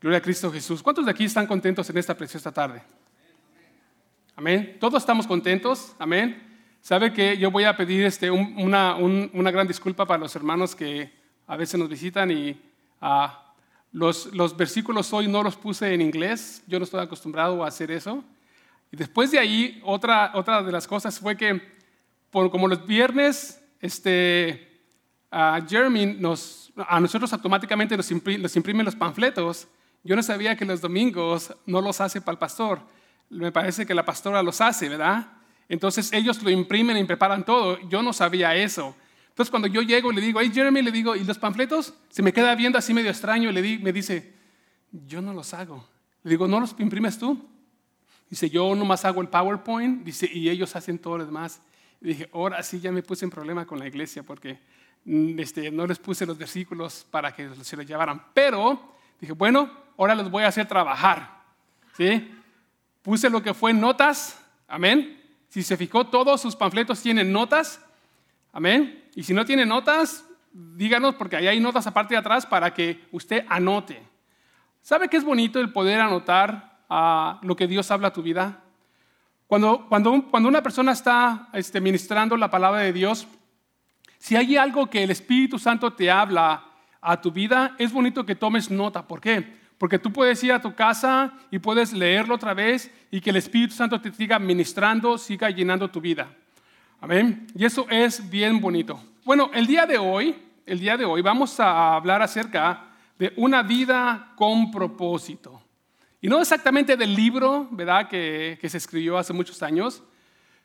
Gloria a Cristo Jesús. ¿Cuántos de aquí están contentos en esta preciosa tarde? Amén. Todos estamos contentos. Amén. Sabe que yo voy a pedir este, una, una, gran disculpa para los hermanos que a veces nos visitan y ah, los, los versículos hoy no los puse en inglés. Yo no estoy acostumbrado a hacer eso. Y después de ahí, otra, otra de las cosas fue que, por, como los viernes, este, a Jeremy nos, a nosotros automáticamente nos, nos imprimen los panfletos. Yo no sabía que los domingos no los hace para el pastor. Me parece que la pastora los hace, ¿verdad? Entonces ellos lo imprimen y preparan todo. Yo no sabía eso. Entonces cuando yo llego y le digo, hey Jeremy, le digo, ¿y los panfletos? Se me queda viendo así medio extraño y le me dice, yo no los hago. Le digo, ¿no los imprimes tú? Dice, yo nomás hago el PowerPoint, dice, y ellos hacen todo lo demás. Y dije, ahora sí ya me puse en problema con la iglesia porque mm, este, no les puse los versículos para que se los llevaran. Pero dije, bueno, ahora los voy a hacer trabajar. ¿Sí? Puse lo que fue notas, amén. Si se fijó, todos sus panfletos tienen notas, amén. Y si no tiene notas, díganos porque ahí hay notas aparte de atrás para que usted anote. ¿Sabe qué es bonito el poder anotar a lo que Dios habla a tu vida. Cuando, cuando, cuando una persona está este, ministrando la palabra de Dios, si hay algo que el Espíritu Santo te habla a tu vida, es bonito que tomes nota. ¿Por qué? Porque tú puedes ir a tu casa y puedes leerlo otra vez y que el Espíritu Santo te siga ministrando, siga llenando tu vida. Amén. Y eso es bien bonito. Bueno, el día de hoy, el día de hoy vamos a hablar acerca de una vida con propósito. Y no exactamente del libro, ¿verdad?, que, se escribió hace muchos años,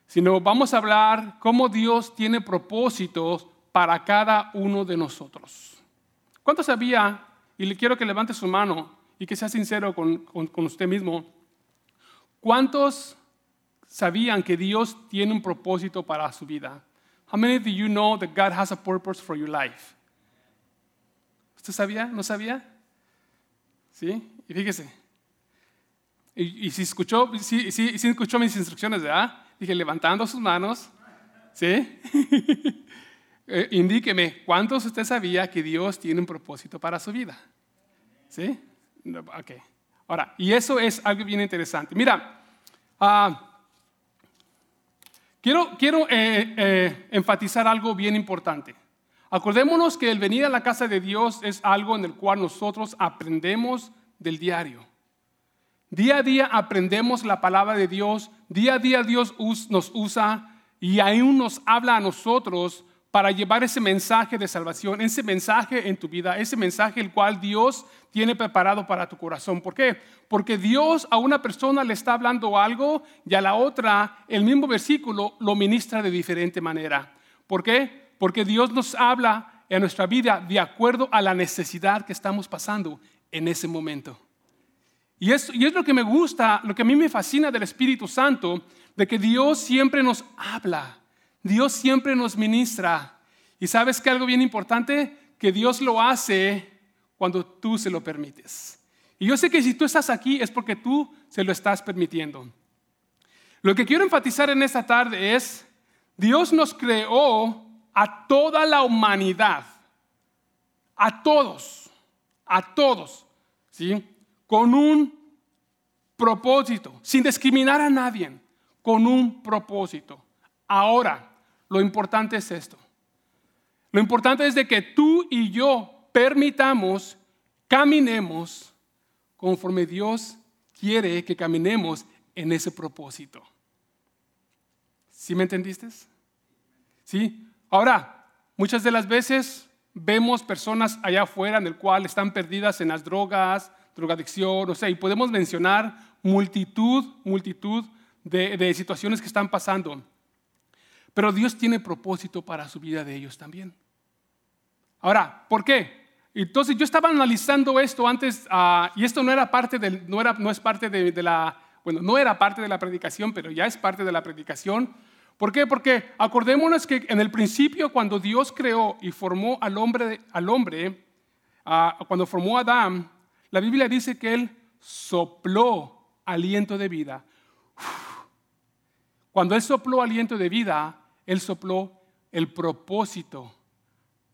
sino vamos a hablar cómo Dios tiene propósitos para cada uno de nosotros. ¿Cuánto sabía? Y le quiero que levante su mano y que sea sincero con, usted mismo. ¿Cuántos sabían que Dios tiene un propósito para su vida? How many do you know that God has a purpose for your life? ¿Usted sabía? ¿No sabía? ¿Sí? Y fíjese, y, si escuchó, si, si, escuchó mis instrucciones, ¿verdad? Dije, levantando sus manos, ¿sí? Eh, indíqueme, ¿cuántos usted sabía que Dios tiene un propósito para su vida? ¿Sí? Ok. Ahora, y eso es algo bien interesante. Mira, ah, quiero, quiero eh, eh, enfatizar algo bien importante. Acordémonos que el venir a la casa de Dios es algo en el cual nosotros aprendemos del diario. Día a día aprendemos la palabra de Dios, día a día Dios nos usa y aún nos habla a nosotros para llevar ese mensaje de salvación, ese mensaje en tu vida, ese mensaje el cual Dios tiene preparado para tu corazón. ¿Por qué? Porque Dios a una persona le está hablando algo y a la otra el mismo versículo lo ministra de diferente manera. ¿Por qué? Porque Dios nos habla en nuestra vida de acuerdo a la necesidad que estamos pasando en ese momento. Y es, y es lo que me gusta, lo que a mí me fascina del Espíritu Santo, de que Dios siempre nos habla, Dios siempre nos ministra. Y sabes que algo bien importante, que Dios lo hace cuando tú se lo permites. Y yo sé que si tú estás aquí es porque tú se lo estás permitiendo. Lo que quiero enfatizar en esta tarde es, Dios nos creó a toda la humanidad, a todos, a todos, ¿sí? con un propósito, sin discriminar a nadie, con un propósito. Ahora, lo importante es esto. Lo importante es de que tú y yo permitamos, caminemos conforme Dios quiere que caminemos en ese propósito. ¿Sí me entendiste? ¿Sí? Ahora, muchas de las veces vemos personas allá afuera en el cual están perdidas en las drogas, drogadicción, o sea, y podemos mencionar multitud, multitud de, situaciones que están pasando. Pero Dios tiene propósito para su vida de ellos también. Ahora, ¿por qué? Entonces yo estaba analizando esto antes, ah, y esto no era parte del, no, era, no es parte de, la, bueno, no era parte de la predicación, pero ya es parte de la predicación. ¿Por qué? Porque acordémonos que en el principio cuando Dios creó y formó al hombre, al hombre ah, cuando formó a Adán, la Biblia dice que Él sopló aliento de vida. Cuando Él sopló aliento de vida, Él sopló el propósito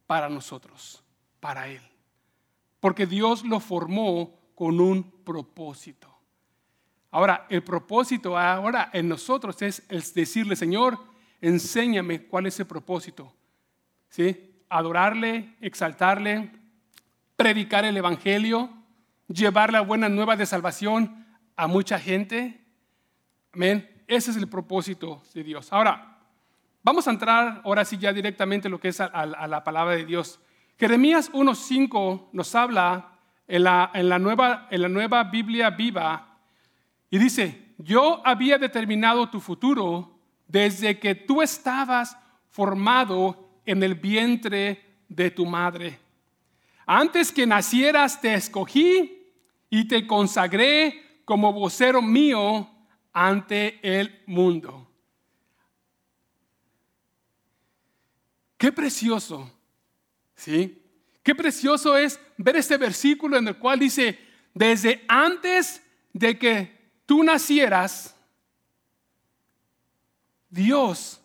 para nosotros, para Él. Porque Dios lo formó con un propósito. Ahora, el propósito ahora en nosotros es, decirle, Señor, enséñame cuál es el propósito. ¿Sí? Adorarle, exaltarle, predicar el Evangelio, llevar la buena nueva de salvación a mucha gente. Amén. Ese es el propósito de Dios. Ahora, vamos a entrar ahora sí ya directamente lo que es a, la palabra de Dios. Jeremías 1.5 nos habla en la, en, la nueva, en la nueva Biblia viva y dice, yo había determinado tu futuro desde que tú estabas formado en el vientre de tu madre. Antes que nacieras te escogí y te consagré como vocero mío ante el mundo. Qué precioso, ¿sí? Qué precioso es ver este versículo en el cual dice, desde antes de que tú nacieras, Dios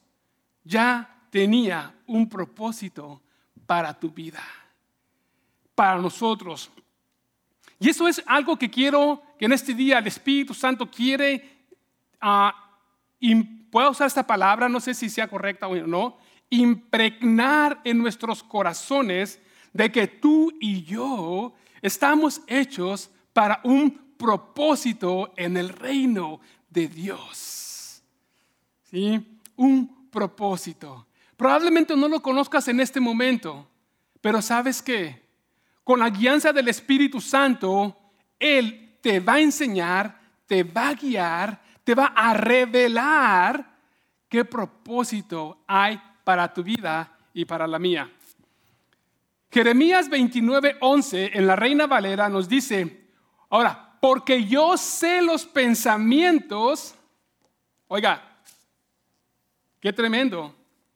ya tenía un propósito para tu vida, para nosotros. Y eso es algo que quiero que en este día el Espíritu Santo quiere, uh, puedo usar esta palabra, no sé si sea correcta o no, impregnar en nuestros corazones de que tú y yo estamos hechos para un propósito en el reino de Dios. ¿Sí? Un propósito. Probablemente no lo conozcas en este momento, pero ¿sabes qué? Con la guianza del Espíritu Santo, Él te va a enseñar, te va a guiar, te va a revelar qué propósito hay para tu vida y para la mía. Jeremías 29:11 en la Reina Valera nos dice, ahora, porque yo sé los pensamientos. Oiga, qué tremendo.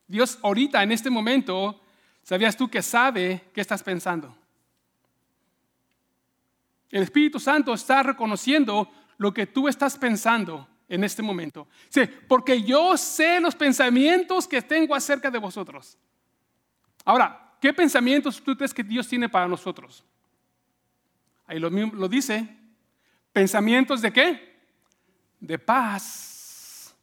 Dios ahorita, en este momento, ¿sabías tú que sabe qué estás pensando? El Espíritu Santo está reconociendo lo que tú estás pensando en este momento. Sí, porque yo sé los pensamientos que tengo acerca de vosotros. Ahora, ¿qué pensamientos tú crees que Dios tiene para nosotros? Ahí lo, lo dice, Pensamientos de qué? De paz.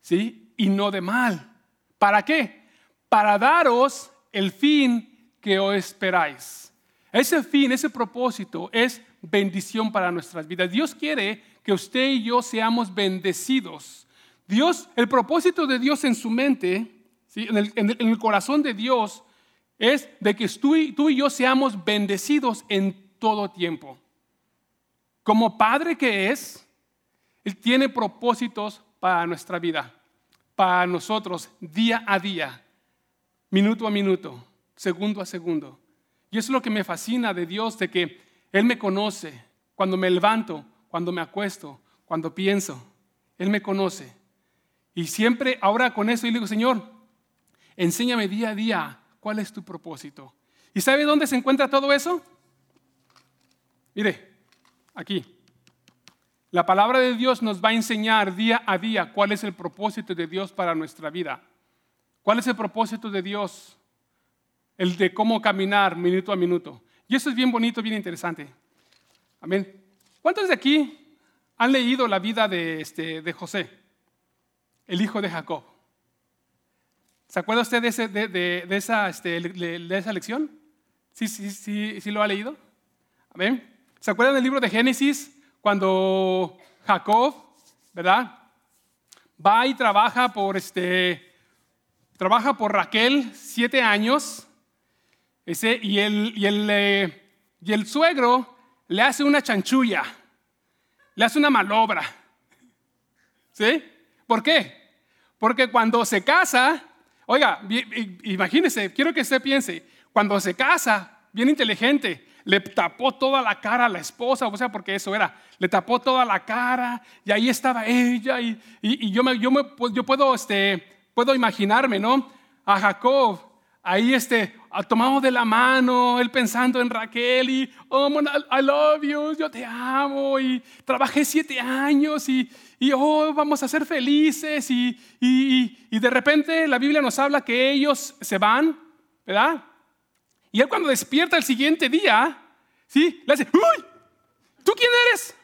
¿Sí? Y no de mal. ¿Para qué? Para daros el fin que os esperáis. Ese fin, ese propósito es bendición para nuestras vidas. Dios quiere que usted y yo seamos bendecidos. Dios, el propósito de Dios en su mente, en, el, corazón de Dios, es de que tú y, tú y yo seamos bendecidos en todo tiempo. Como padre que es, Él tiene propósitos para nuestra vida, para nosotros, día a día, minuto a minuto, segundo a segundo. Y es lo que me fascina de Dios, de que Él me conoce cuando me levanto, cuando me acuesto, cuando pienso. Él me conoce. Y siempre, ahora con eso, y le digo, Señor, enséñame día a día cuál es tu propósito. ¿Y sabe dónde se encuentra todo eso? Mire, aquí. La palabra de Dios nos va a enseñar día a día cuál es el propósito de Dios para nuestra vida. ¿Cuál es el propósito de Dios? El de cómo caminar minuto a minuto. Y eso es bien bonito, bien interesante. Amén. ¿Cuántos de aquí han leído la vida de, este, de José, el hijo de Jacob? ¿Se acuerda usted de, esa, este, de esa lección? ¿Sí, sí, sí, sí lo ha leído? Amén. ¿Se acuerdan del libro de Génesis cuando Jacob, ¿verdad? Va y trabaja por este, trabaja por Raquel siete años, ese, y, el, y, el, eh, y el suegro le hace una chanchulla, le hace una malobra. ¿Sí? ¿Por qué? Porque cuando se casa, oiga, imagínese, quiero que usted piense, cuando se casa, bien inteligente, le tapó toda la cara a la esposa, o sea, porque eso era, le tapó toda la cara y ahí estaba ella y, yo, me, yo, me, yo puedo, este, puedo imaginarme, ¿no? A Jacob, ahí este, ah, tomamos de la mano, él pensando en Raquel y, oh, man, I love you, yo te amo y trabajé siete años y, y oh, vamos a ser felices y, y, y, de repente la Biblia nos habla que ellos se van, ¿verdad? Y él cuando despierta el siguiente día, ¿sí? Le hace, uy, ¿tú quién eres?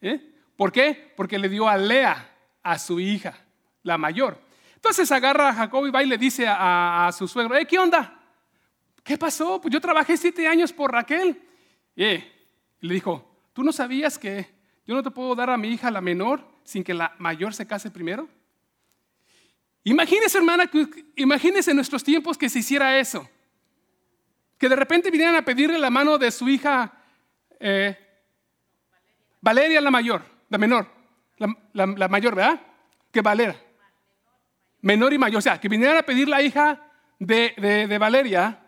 ¿Eh? ¿Por qué? Porque le dio a Lea, a su hija, la mayor. Entonces agarra a Jacob y va y le dice a, su suegro, ¿qué onda? ¿Qué pasó? Pues yo trabajé siete años por Raquel. Y le dijo, ¿tú no sabías que yo no te puedo dar a mi hija la menor sin que la mayor se case primero? Imagínese, hermana, imagínese en nuestros tiempos que se hiciera eso. Que de repente vinieran a pedirle la mano de su hija eh, Valeria la mayor, la menor, la, mayor, ¿verdad? Que Valera. Menor y mayor, o sea, que vinieran a pedir la hija de, Valeria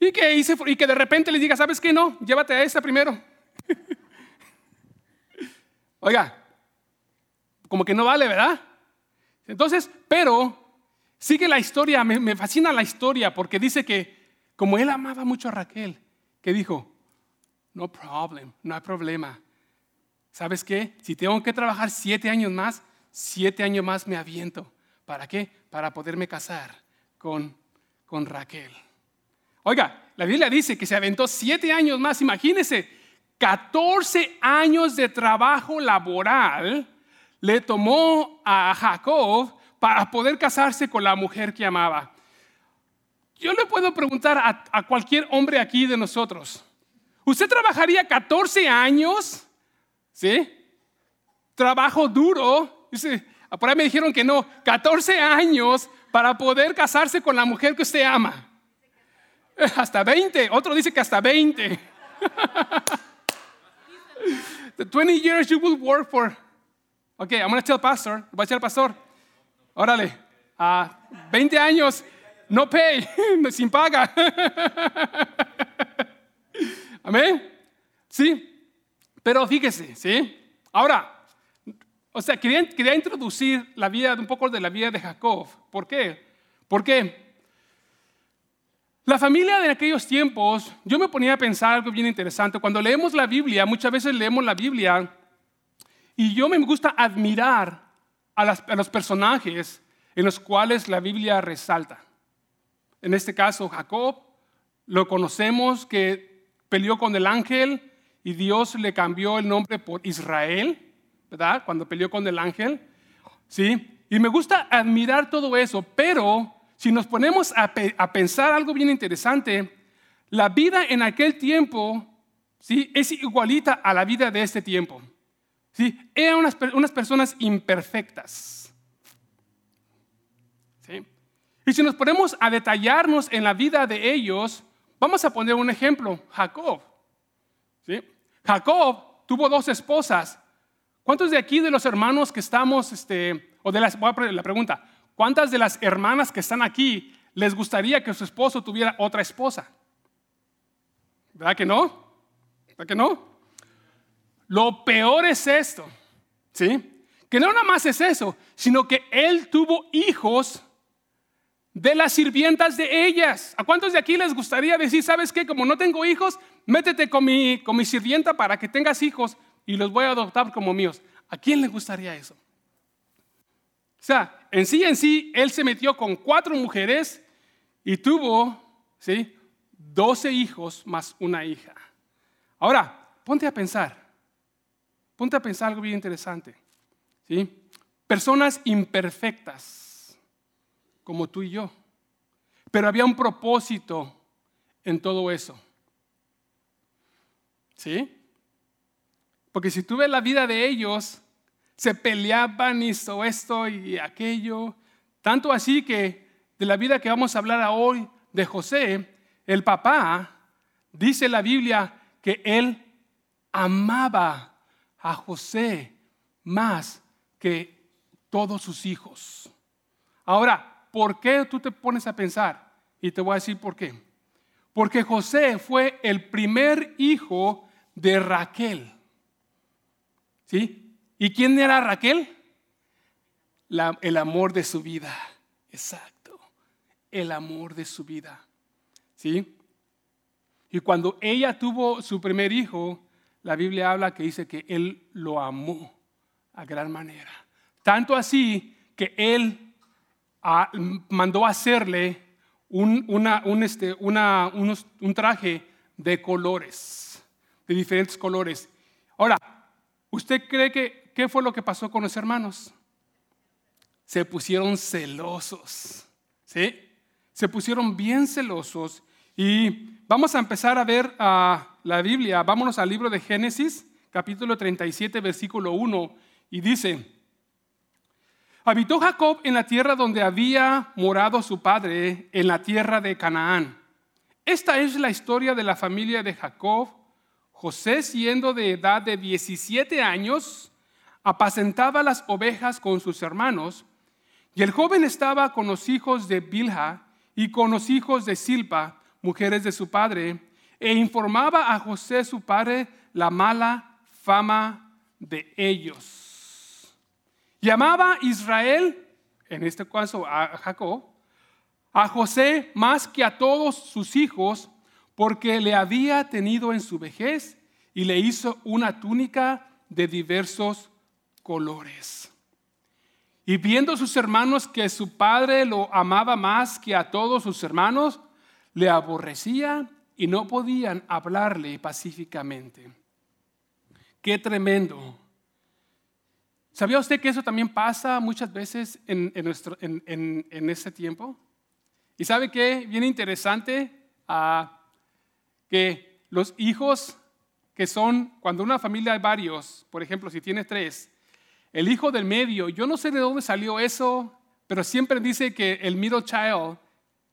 y que, hice, y que de repente les diga, ¿sabes qué? No, llévate a esta primero. Oiga, como que no vale, ¿verdad? Entonces, pero sigue la historia, me, me, fascina la historia porque dice que como él amaba mucho a Raquel, que dijo, no problem, no hay problema. ¿Sabes qué? Si tengo que trabajar siete años más, siete años más me aviento. ¿Para qué? Para poderme casar con, con Raquel. Oiga, la Biblia dice que se aventó siete años más. Imagínese, 14 años de trabajo laboral le tomó a Jacob para poder casarse con la mujer que amaba. Yo le puedo preguntar a, a cualquier hombre aquí de nosotros, ¿usted trabajaría 14 años ¿Sí? Trabajo duro. Dice, por ahí me dijeron que no, 14 años para poder casarse con la mujer que usted ama. Hasta 20, otro dice que hasta 20. The 20 years you will work for. Okay, I'm going to tell pastor, voy a decir al pastor. Órale, a 20 años, no pay, sin paga. Amén. Sí, pero fíjese, ¿sí? Ahora, o sea, quería, quería introducir la vida, un poco de la vida de Jacob. ¿Por qué? Porque la familia de aquellos tiempos, yo me ponía a pensar algo bien interesante. Cuando leemos la Biblia, muchas veces leemos la Biblia y yo me gusta admirar a, a los personajes en los cuales la Biblia resalta. En este caso, Jacob, lo conocemos que peleó con el ángel, y Dios le cambió el nombre por Israel, ¿verdad? Cuando peleó con el ángel, ¿sí? Y me gusta admirar todo eso, pero si nos ponemos a, pensar algo bien interesante, la vida en aquel tiempo, ¿sí? Es igualita a la vida de este tiempo, ¿sí? Eran unas, unas personas imperfectas, ¿sí? Y si nos ponemos a detallarnos en la vida de ellos, vamos a poner un ejemplo, Jacob, ¿sí? Jacob tuvo dos esposas. ¿Cuántos de aquí de los hermanos que estamos, este, o de las, voy a la pregunta, ¿cuántas de las hermanas que están aquí les gustaría que su esposo tuviera otra esposa? ¿Verdad que no? ¿Verdad que no? Lo peor es esto, ¿sí? Que no nada más es eso, sino que él tuvo hijos de las sirvientas de ellas. ¿A cuántos de aquí les gustaría decir, sabes qué, como no tengo hijos, métete con mi, con mi sirvienta para que tengas hijos y los voy a adoptar como míos? ¿A quién le gustaría eso? O sea, en sí, en sí, él se metió con cuatro mujeres y tuvo, ¿sí? 12 hijos más una hija. Ahora, ponte a pensar, ponte a pensar algo bien interesante, ¿sí? Personas imperfectas como tú y yo. Pero había un propósito en todo eso. ¿Sí? Porque si tú ves la vida de ellos, se peleaban, hizo esto y aquello. Tanto así que de la vida que vamos a hablar hoy de José, el papá, dice la Biblia que él amaba a José más que todos sus hijos. Ahora, ¿por qué tú te pones a pensar? Y te voy a decir por qué. Porque José fue el primer hijo de Raquel. ¿Sí? ¿Y quién era Raquel? el amor de su vida. Exacto. El amor de su vida. ¿Sí? Y cuando ella tuvo su primer hijo, la Biblia habla que dice que él lo amó a gran manera. Tanto así que él mandó hacerle un, un, este, un traje de colores, de diferentes colores. Ahora, ¿Usted cree que qué fue lo que pasó con los hermanos? Se pusieron celosos. ¿Sí? Se pusieron bien celosos y vamos a empezar a ver a la Biblia. Vámonos al libro de Génesis, capítulo 37, versículo 1 y dice: Habitó Jacob en la tierra donde había morado su padre, en la tierra de Canaán. Esta es la historia de la familia de Jacob. José, siendo de edad de 17 años, apacentaba las ovejas con sus hermanos, y el joven estaba con los hijos de Bilha y con los hijos de Silpa, mujeres de su padre, e informaba a José su padre la mala fama de ellos. Llamaba Israel, en este caso a Jacob, a José más que a todos sus hijos, porque le había tenido en su vejez y le hizo una túnica de diversos colores. Y viendo sus hermanos que su padre lo amaba más que a todos sus hermanos, le aborrecía y no podían hablarle pacíficamente. Qué tremendo ¿Sabía usted que eso también pasa muchas veces en, nuestro, en, este tiempo? ¿Y sabe qué? Bien interesante ah, que los hijos que son, cuando una familia hay varios, por ejemplo, si tiene tres, el hijo del medio, yo no sé de dónde salió eso, pero siempre dice que el middle child,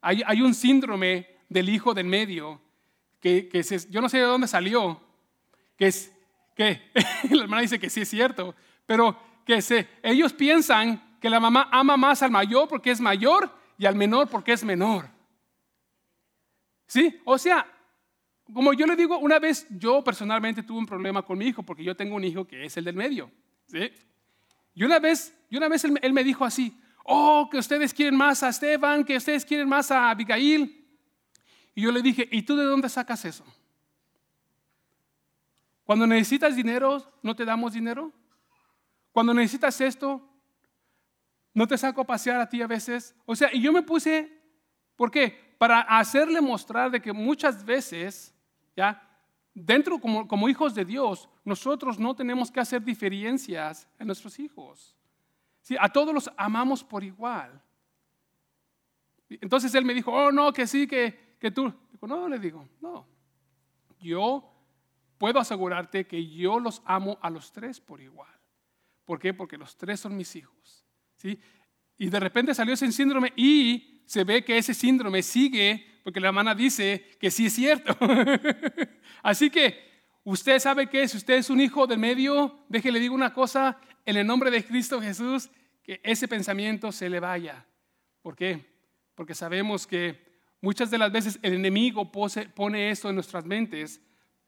hay, hay un síndrome del hijo del medio, que, que yo no sé de dónde salió, que es, que la hermana dice que sí es cierto, pero que se, ellos piensan que la mamá ama más al mayor porque es mayor y al menor porque es menor. ¿Sí? O sea, como yo le digo, una vez yo personalmente tuve un problema con mi hijo porque yo tengo un hijo que es el del medio. ¿sí? Y una vez, y una vez él, él me dijo así, oh, que ustedes quieren más a Esteban, que ustedes quieren más a Abigail. Y yo le dije, ¿y tú de dónde sacas eso? Cuando necesitas dinero, ¿no te damos dinero? Cuando necesitas esto, no te saco a pasear a ti a veces. O sea, y yo me puse, ¿por qué? Para hacerle mostrar de que muchas veces, ya, dentro como, como hijos de Dios, nosotros no tenemos que hacer diferencias en nuestros hijos. ¿Sí? A todos los amamos por igual. Entonces él me dijo, oh, no, que sí, que, que tú. No, le digo, no. Yo puedo asegurarte que yo los amo a los tres por igual. ¿Por qué? Porque los tres son mis hijos. ¿sí? Y de repente salió ese síndrome y se ve que ese síndrome sigue porque la hermana dice que sí es cierto. Así que usted sabe que si usted es un hijo del medio, déjele digo una cosa, en el nombre de Cristo Jesús, que ese pensamiento se le vaya. ¿Por qué? Porque sabemos que muchas de las veces el enemigo pone esto en nuestras mentes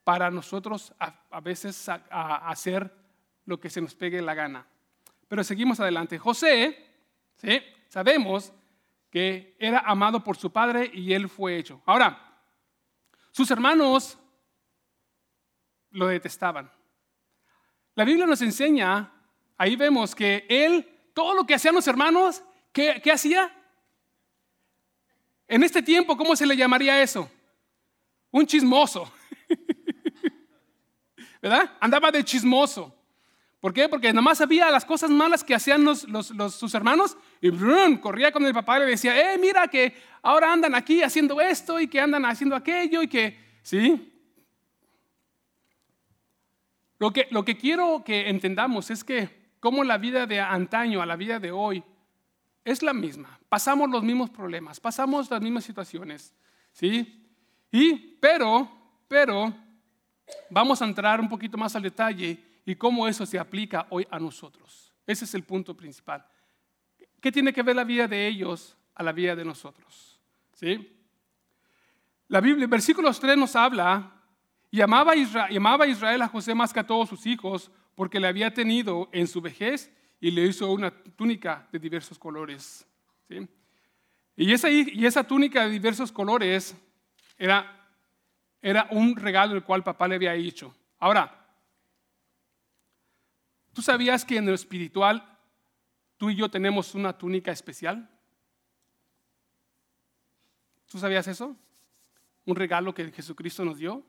para nosotros a, veces hacer lo que se nos pegue la gana. Pero seguimos adelante. José, ¿sí? sabemos que era amado por su padre y él fue hecho. Ahora, sus hermanos lo detestaban. La Biblia nos enseña, ahí vemos que él, todo lo que hacían los hermanos, ¿qué, hacía? En este tiempo, ¿cómo se le llamaría eso? Un chismoso. ¿Verdad? Andaba de chismoso. ¿Por qué? Porque nomás sabía las cosas malas que hacían sus hermanos y corría con el papá y le decía, eh, mira que ahora andan aquí haciendo esto y que andan haciendo aquello y que, ¿sí? Lo que, lo que quiero que entendamos es que como la vida de antaño a la vida de hoy es la misma. Pasamos los mismos problemas, pasamos las mismas situaciones, ¿sí? Y, pero, pero, vamos a entrar un poquito más al detalle y cómo eso se aplica hoy a nosotros. Ese es el punto principal. ¿Qué tiene que ver la vida de ellos a la vida de nosotros? ¿Sí? La Biblia, versículos 3 nos habla, y amaba Israel, Israel a José más que a todos sus hijos, porque le había tenido en su vejez y le hizo una túnica de diversos colores. ¿sí? Y, esa, y esa túnica de diversos colores era, era un regalo el cual papá le había hecho. Ahora, ¿Tú sabías que en lo espiritual tú y yo tenemos una túnica especial? ¿Tú sabías eso? Un regalo que Jesucristo nos dio.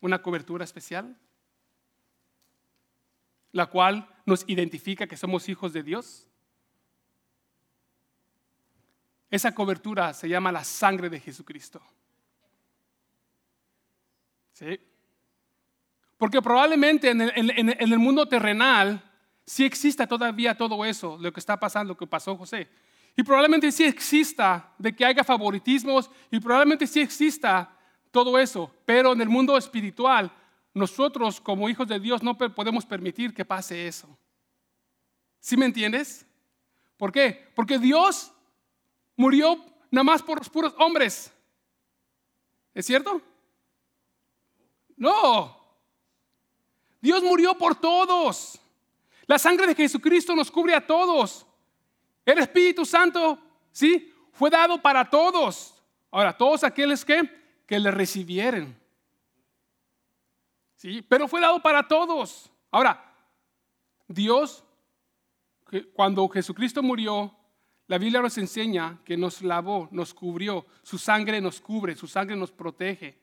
Una cobertura especial. la cual nos identifica que somos hijos de Dios? Esa cobertura se llama la sangre de Jesucristo. ¿Sí? Porque probablemente en el, mundo terrenal sí exista todavía todo eso, lo que está pasando, lo que pasó José. Y probablemente sí exista de que haya favoritismos y probablemente sí exista todo eso. Pero en el mundo espiritual, nosotros como hijos de Dios no podemos permitir que pase eso. ¿Sí me entiendes? ¿Por qué? Porque Dios murió nada más por los puros hombres. ¿Es cierto? No. Dios murió por todos. La sangre de Jesucristo nos cubre a todos. El Espíritu Santo, ¿sí? Fue dado para todos. Ahora, todos aquellos que, que le recibieron. ¿Sí? Pero fue dado para todos. Ahora, Dios, cuando Jesucristo murió, la Biblia nos enseña que nos lavó, nos cubrió, su sangre nos cubre, su sangre nos protege.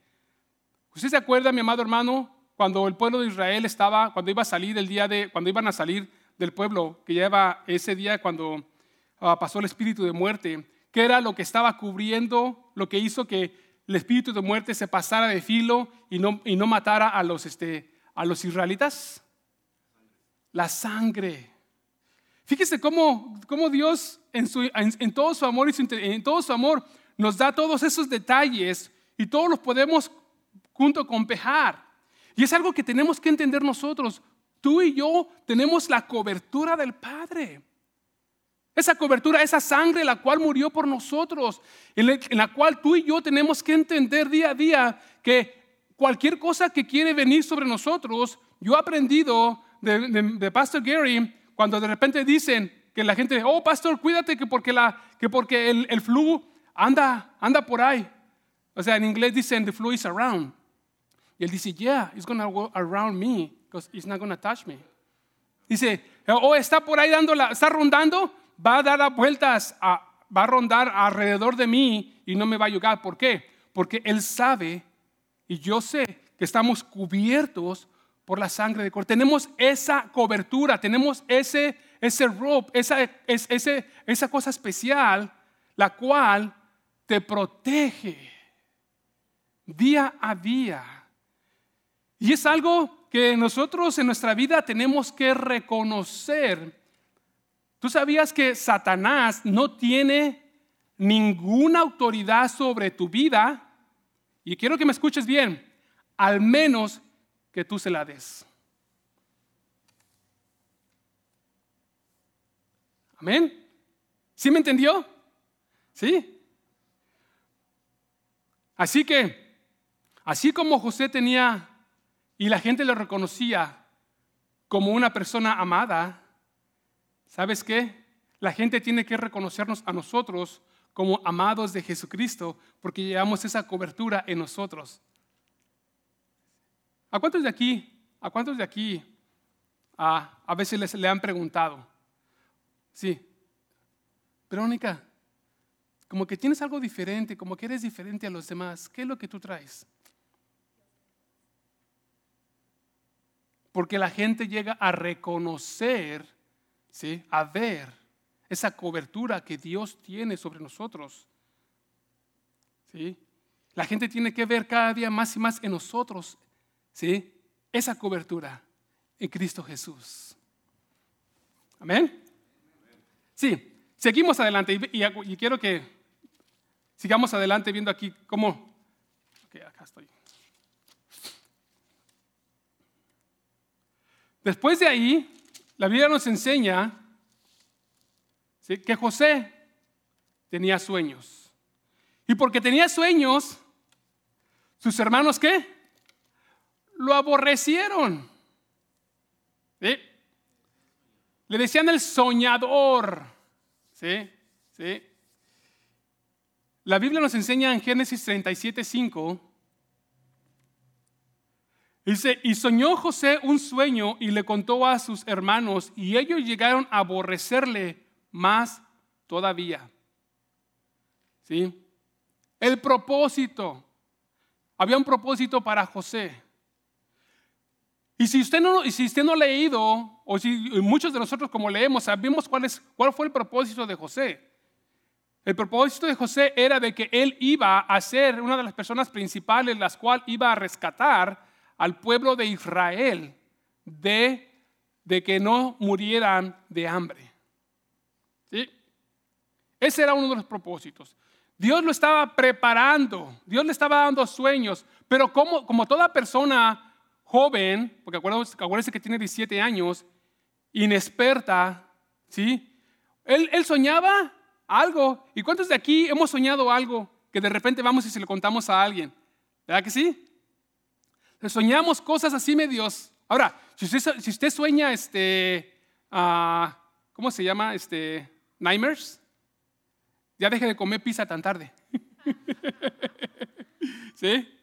¿Usted se acuerda, mi amado hermano, cuando el pueblo de Israel estaba, cuando iba a salir el día de, cuando iban a salir del pueblo, que lleva ese día cuando ah, pasó el espíritu de muerte, qué era lo que estaba cubriendo, lo que hizo que el espíritu de muerte se pasara de filo y no, y no matara a los, este, a los israelitas? La sangre. Fíjese cómo, cómo Dios en, su, en, todo su amor y en todo su amor nos da todos esos detalles y todos los podemos junto con pejar. Y es algo que tenemos que entender nosotros. Tú y yo tenemos la cobertura del Padre. Esa cobertura, esa sangre la cual murió por nosotros, en la cual tú y yo tenemos que entender día a día que cualquier cosa que quiere venir sobre nosotros, yo he aprendido de, Pastor Gary cuando de repente dicen que la gente, oh pastor, cuídate que porque, la, que porque el, el flu anda, anda por ahí. O sea, en inglés dicen the flu is around. Y él dice, yeah, it's going to go around me because it's not going to touch me. Dice, oh, está por ahí dando la, está rondando, va a dar vueltas, a, va a rondar alrededor de mí y no me va a ayudar. ¿Por qué? Porque él sabe y yo sé que estamos cubiertos por la sangre de Cristo. Tenemos esa cobertura, tenemos ese, ese rope, esa, ese, esa cosa especial, la cual te protege día a día. Y es algo que nosotros en nuestra vida tenemos que reconocer. ¿Tú sabías que Satanás no tiene ninguna autoridad sobre tu vida? Y quiero que me escuches bien, al menos que tú se la des. Amén. ¿Sí me entendió? ¿Sí? Así que, así como José tenía y la gente lo reconocía como una persona amada, ¿sabes qué? La gente tiene que reconocernos a nosotros como amados de Jesucristo porque llevamos esa cobertura en nosotros. ¿A cuántos de aquí, a cuántos de aquí a veces les, le han preguntado? Sí, Verónica, como que tienes algo diferente, como que eres diferente a los demás, ¿qué es lo que tú traes? Porque la gente llega a reconocer, ¿sí? a ver esa cobertura que Dios tiene sobre nosotros. ¿sí? La gente tiene que ver cada día más y más en nosotros ¿sí? esa cobertura en Cristo Jesús. Amén. Sí, seguimos adelante y, quiero que sigamos adelante viendo aquí cómo... Ok, acá estoy. Después de ahí, la Biblia nos enseña que José tenía sueños. Y porque tenía sueños, sus hermanos, ¿qué? lo aborrecieron. Le decían el soñador. La Biblia nos enseña en Génesis 37, 5. Dice, y soñó José un sueño y le contó a sus hermanos y ellos llegaron a aborrecerle más todavía. ¿Sí? El propósito. Había un propósito para José. Y si usted no, si usted no ha leído, o si muchos de nosotros como leemos, sabemos cuál, es, cuál fue el propósito de José. El propósito de José era de que él iba a ser una de las personas principales, las cuales iba a rescatar al pueblo de Israel de, de que no murieran de hambre. ¿Sí? Ese era uno de los propósitos. Dios lo estaba preparando, Dios le estaba dando sueños, pero como, como toda persona joven, porque acuérdense, que tiene 17 años, inexperta, ¿sí? Él, él soñaba algo. ¿Y cuántos de aquí hemos soñado algo que de repente vamos y se lo contamos a alguien? ¿Verdad que sí? Soñamos cosas así medios. Ahora, si usted, sueña, este, uh, ¿cómo se llama? Este, nightmares, ya deje de comer pizza tan tarde. ¿Sí?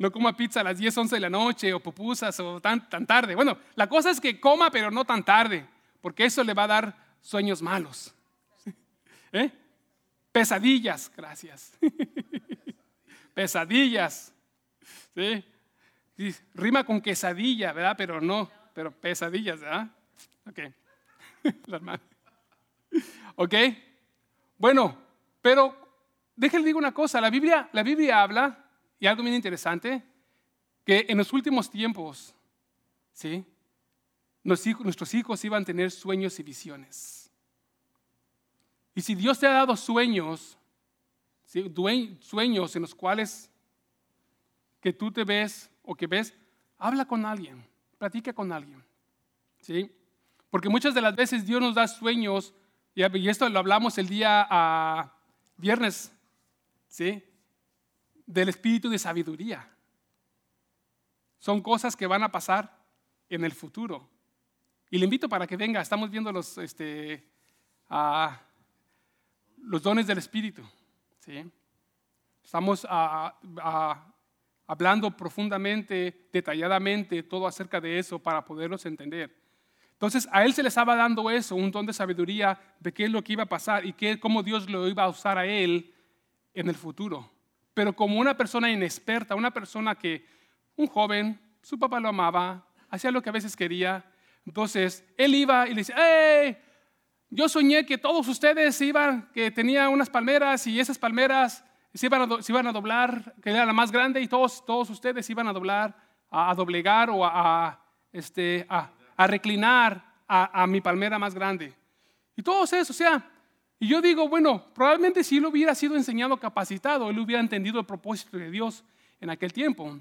no coma pizza a las 10, 11 de la noche o pupusas o tan, tan tarde. Bueno, la cosa es que coma, pero no tan tarde, porque eso le va a dar sueños malos. ¿Eh? Pesadillas, gracias. Pesadillas. ¿Sí? Rima con quesadilla, ¿verdad? Pero no, pero pesadillas, ¿verdad? Ok. ok. Bueno, pero déjenle digo una cosa, la Biblia, la Biblia habla y algo bien interesante, que en los últimos tiempos, ¿sí? nuestros hijos iban a tener sueños y visiones. Y si Dios te ha dado sueños, sueños en los cuales que tú te ves o que ves, habla con alguien, platica con alguien. ¿sí? Porque muchas de las veces Dios nos da sueños, y esto lo hablamos el día a viernes, ¿sí? del espíritu de sabiduría. Son cosas que van a pasar en el futuro. Y le invito para que venga, estamos viendo los, este, los dones del espíritu. ¿sí? Estamos hablando profundamente, detalladamente, todo acerca de eso para poderlos entender. Entonces a él se le estaba dando eso, un don de sabiduría de qué es lo que iba a pasar y qué, cómo Dios lo iba a usar a él en el futuro pero como una persona inexperta, una persona que, un joven, su papá lo amaba, hacía lo que a veces quería. Entonces, él iba y le decía, ¡hey! Yo soñé que todos ustedes iban, que tenía unas palmeras y esas palmeras se iban a, se iban a doblar, que era la más grande y todos, todos ustedes iban a doblar, a, doblegar o a, este, a, reclinar a, mi palmera más grande. Y todos eso, o sea, y yo digo, bueno, probablemente si él hubiera sido enseñado capacitado, él hubiera entendido el propósito de Dios en aquel tiempo,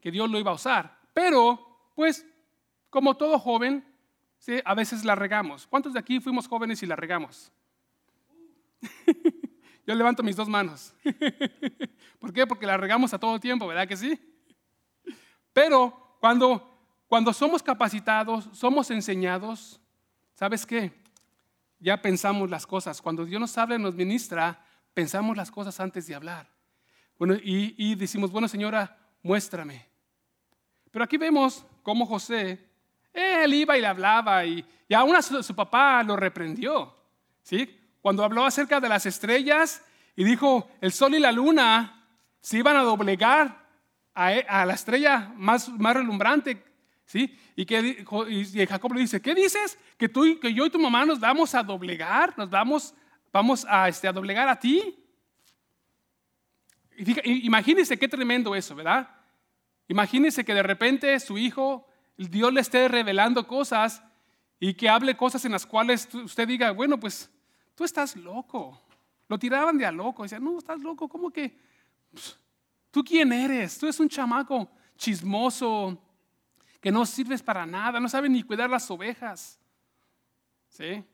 que Dios lo iba a usar. Pero, pues, como todo joven, a veces la regamos. ¿Cuántos de aquí fuimos jóvenes y la regamos? yo levanto mis dos manos. ¿Por qué? Porque la regamos a todo tiempo, ¿verdad que sí? Pero cuando, cuando somos capacitados, somos enseñados, ¿sabes qué? ya pensamos las cosas. Cuando Dios nos habla y nos ministra, pensamos las cosas antes de hablar. Bueno, y, decimos, bueno, señora, muéstrame. Pero aquí vemos cómo José, él iba y le hablaba y, y aún a su, papá lo reprendió. ¿sí? Cuando habló acerca de las estrellas y dijo, el sol y la luna se iban a doblegar a, a la estrella más, más relumbrante ¿Sí? Y, que, Jacob le dice, ¿qué dices? ¿Que, tú, que yo y tu mamá nos vamos a doblegar, nos vamos, vamos a, este, a doblegar a ti. Y imagínense qué tremendo eso, ¿verdad? Imagínense que de repente su hijo, Dios le esté revelando cosas y que hable cosas en las cuales usted diga, bueno, pues tú estás loco. Lo tiraban de a loco. Decían, no, estás loco, ¿cómo que? Pues, ¿Tú quién eres? Tú eres un chamaco chismoso, que no sirves para nada, no sabes ni cuidar las ovejas. ¿Sí?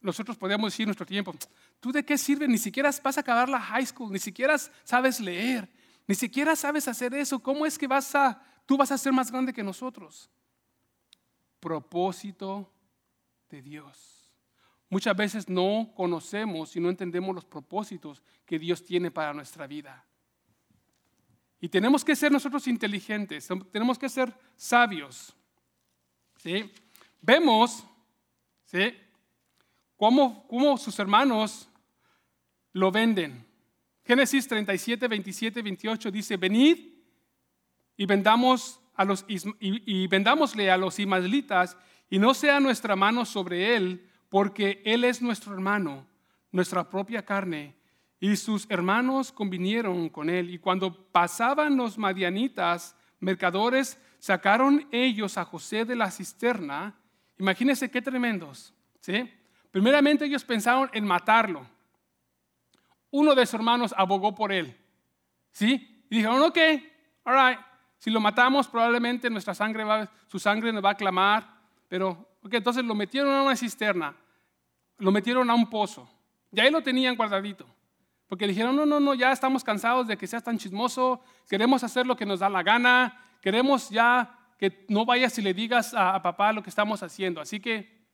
Nosotros podríamos decir en nuestro tiempo, ¿tú de qué sirves? Ni siquiera vas a acabar la high school, ni siquiera sabes leer, ni siquiera sabes hacer eso. ¿Cómo es que vas a, tú vas a ser más grande que nosotros? Propósito de Dios. Muchas veces no conocemos y no entendemos los propósitos que Dios tiene para nuestra vida. Y tenemos que ser nosotros inteligentes, tenemos que ser sabios. ¿sí? Vemos ¿sí? cómo, cómo sus hermanos lo venden. Génesis 37, 27, 28 dice, venid y vendamos a los, y, vendámosle a los ismaelitas y no sea nuestra mano sobre él, porque él es nuestro hermano, nuestra propia carne. Y sus hermanos convinieron con él. Y cuando pasaban los madianitas, mercadores, sacaron ellos a José de la cisterna. Imagínense qué tremendos. ¿sí? Primeramente ellos pensaron en matarlo. Uno de sus hermanos abogó por él. ¿sí? Y dijeron, ok, all right. Si lo matamos, probablemente nuestra sangre va, su sangre nos va a clamar. Pero, ok, entonces lo metieron a una cisterna, lo metieron a un pozo. Y ahí lo tenían guardadito. Porque dijeron, no, no, no, ya estamos cansados de que seas tan chismoso, queremos hacer lo que nos da la gana, queremos ya que no vayas y le digas a, papá lo que estamos haciendo. Así que,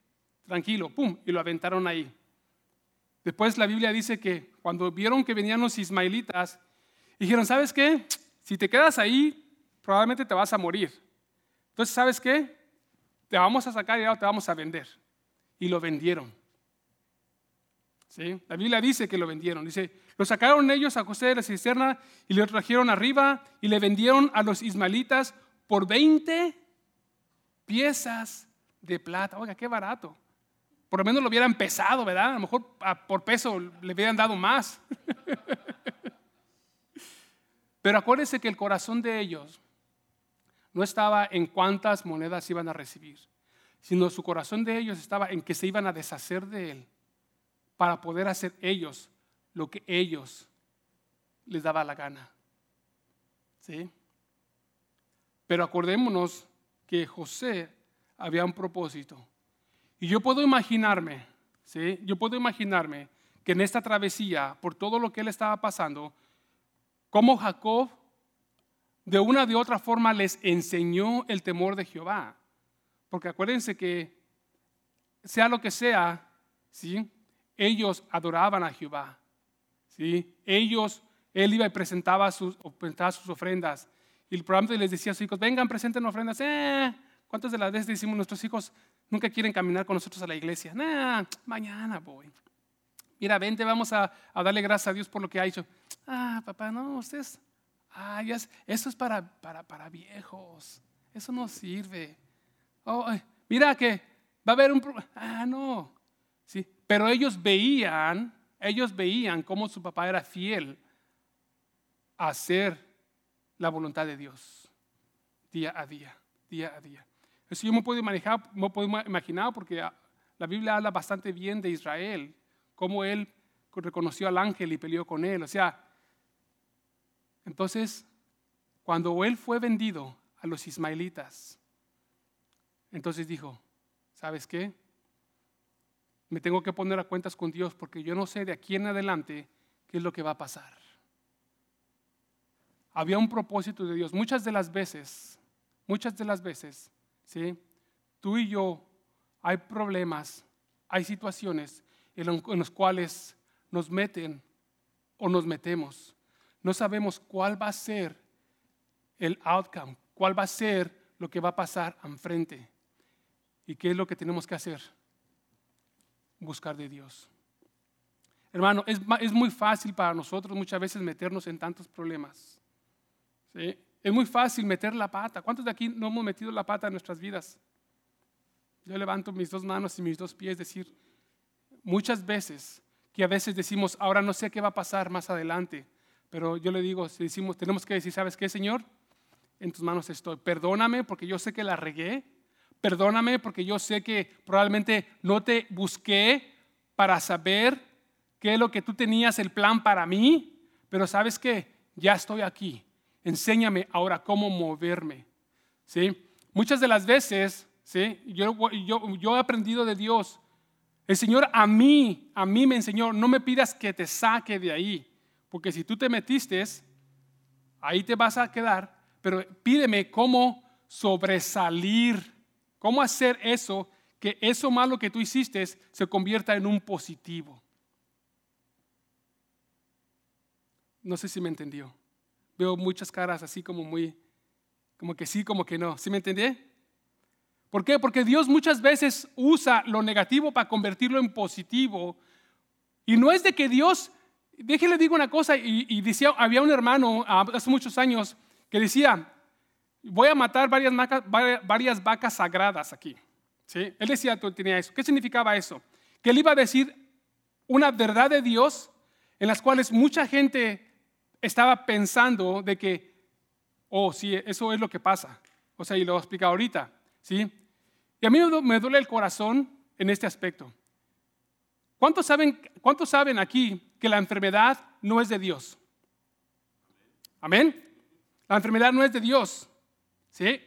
tranquilo, pum, y lo aventaron ahí. Después la Biblia dice que cuando vieron que venían los ismaelitas, dijeron, ¿sabes qué? Si te quedas ahí, probablemente te vas a morir. Entonces, ¿sabes qué? Te vamos a sacar y ahora te vamos a vender. Y lo vendieron. ¿Sí? La Biblia dice que lo vendieron. Dice, lo sacaron ellos a José de la cisterna y lo trajeron arriba y le vendieron a los ismaelitas por 20 piezas de plata. Oiga, qué barato. Por lo menos lo hubieran pesado, ¿verdad? A lo mejor por peso le hubieran dado más. Pero acuérdense que el corazón de ellos no estaba en cuántas monedas iban a recibir, sino su corazón de ellos estaba en que se iban a deshacer de él para poder hacer ellos lo que ellos les daba la gana. ¿Sí? Pero acordémonos que José había un propósito. Y yo puedo imaginarme, ¿sí? Yo puedo imaginarme que en esta travesía, por todo lo que él estaba pasando, como Jacob de una de otra forma les enseñó el temor de Jehová. Porque acuérdense que sea lo que sea, ¿sí? Ellos adoraban a Jehová. ¿sí? Ellos, él iba y presentaba sus, ofrendas. Y probablemente les decía a sus hijos, vengan, presenten ofrendas. Eh, ¿Cuántas de las veces decimos nuestros hijos nunca quieren caminar con nosotros a la iglesia? Mañana voy. Mira, vente, vamos a, darle gracias a Dios por lo que ha hecho. Ah, papá, no, ustedes Ah, eso es para, para, para, viejos. Eso no sirve. Oh, mira que va a haber un Ah, no. Sí, pero ellos veían, ellos veían cómo su papá era fiel a hacer la voluntad de Dios día a día, día a día. Eso yo me puedo imaginar, me puedo imaginar porque la Biblia habla bastante bien de Israel, cómo él reconoció al ángel y peleó con él. O sea, entonces, cuando él fue vendido a los ismaelitas, entonces dijo, ¿sabes qué? Me tengo que poner a cuentas con Dios porque yo no sé de aquí en adelante qué es lo que va a pasar. Había un propósito de Dios. Muchas de las veces, muchas de las veces, ¿sí? Tú y yo hay problemas, hay situaciones en los cuales nos meten o nos metemos no sabemos cuál va a ser el outcome, cuál va a ser lo que va a pasar enfrente. ¿Y qué es lo que tenemos que hacer? Buscar de Dios. Hermano, es, muy fácil para nosotros muchas veces meternos en tantos problemas. Es muy fácil meter la pata. ¿Cuántos de aquí no hemos metido la pata en nuestras vidas? Yo levanto mis dos manos y mis dos pies, decir, muchas veces que a veces decimos, ahora no sé qué va a pasar más adelante, pero yo le digo, si decimos, tenemos que decir, ¿sabes qué, Señor? En tus manos estoy. Perdóname porque yo sé que la regué. Perdóname porque yo sé que probablemente no te busqué para saber qué es lo que tú tenías el plan para mí. Pero sabes qué, ya estoy aquí. Enséñame ahora cómo moverme. ¿Sí? Muchas de las veces, ¿sí? yo, yo, yo he aprendido de Dios. El Señor a mí, a mí me enseñó, no me pidas que te saque de ahí porque si tú te metiste, ahí te vas a quedar, pero pídeme cómo sobresalir, cómo hacer eso, que eso malo que tú hiciste se convierta en un positivo. No sé si me entendió. Veo muchas caras así como muy, como que sí, como que no. ¿Sí me entendí? ¿Por qué? Porque Dios muchas veces usa lo negativo para convertirlo en positivo. Y no es de que Dios déjele digo una cosa, y, decía, había un hermano hace muchos años que decía, voy a matar varias, vacas sagradas aquí. ¿Sí? Él decía, tú tenía eso. ¿Qué significaba eso? Que él iba a decir una verdad de Dios en las cuales mucha gente estaba pensando de que, oh, sí, eso es lo que pasa. O sea, y lo explica ahorita, ¿sí? Y a mí me duele el corazón en este aspecto. ¿Cuántos saben, ¿Cuántos saben aquí que la enfermedad no es de Dios? Amén. La enfermedad no es de Dios, ¿sí?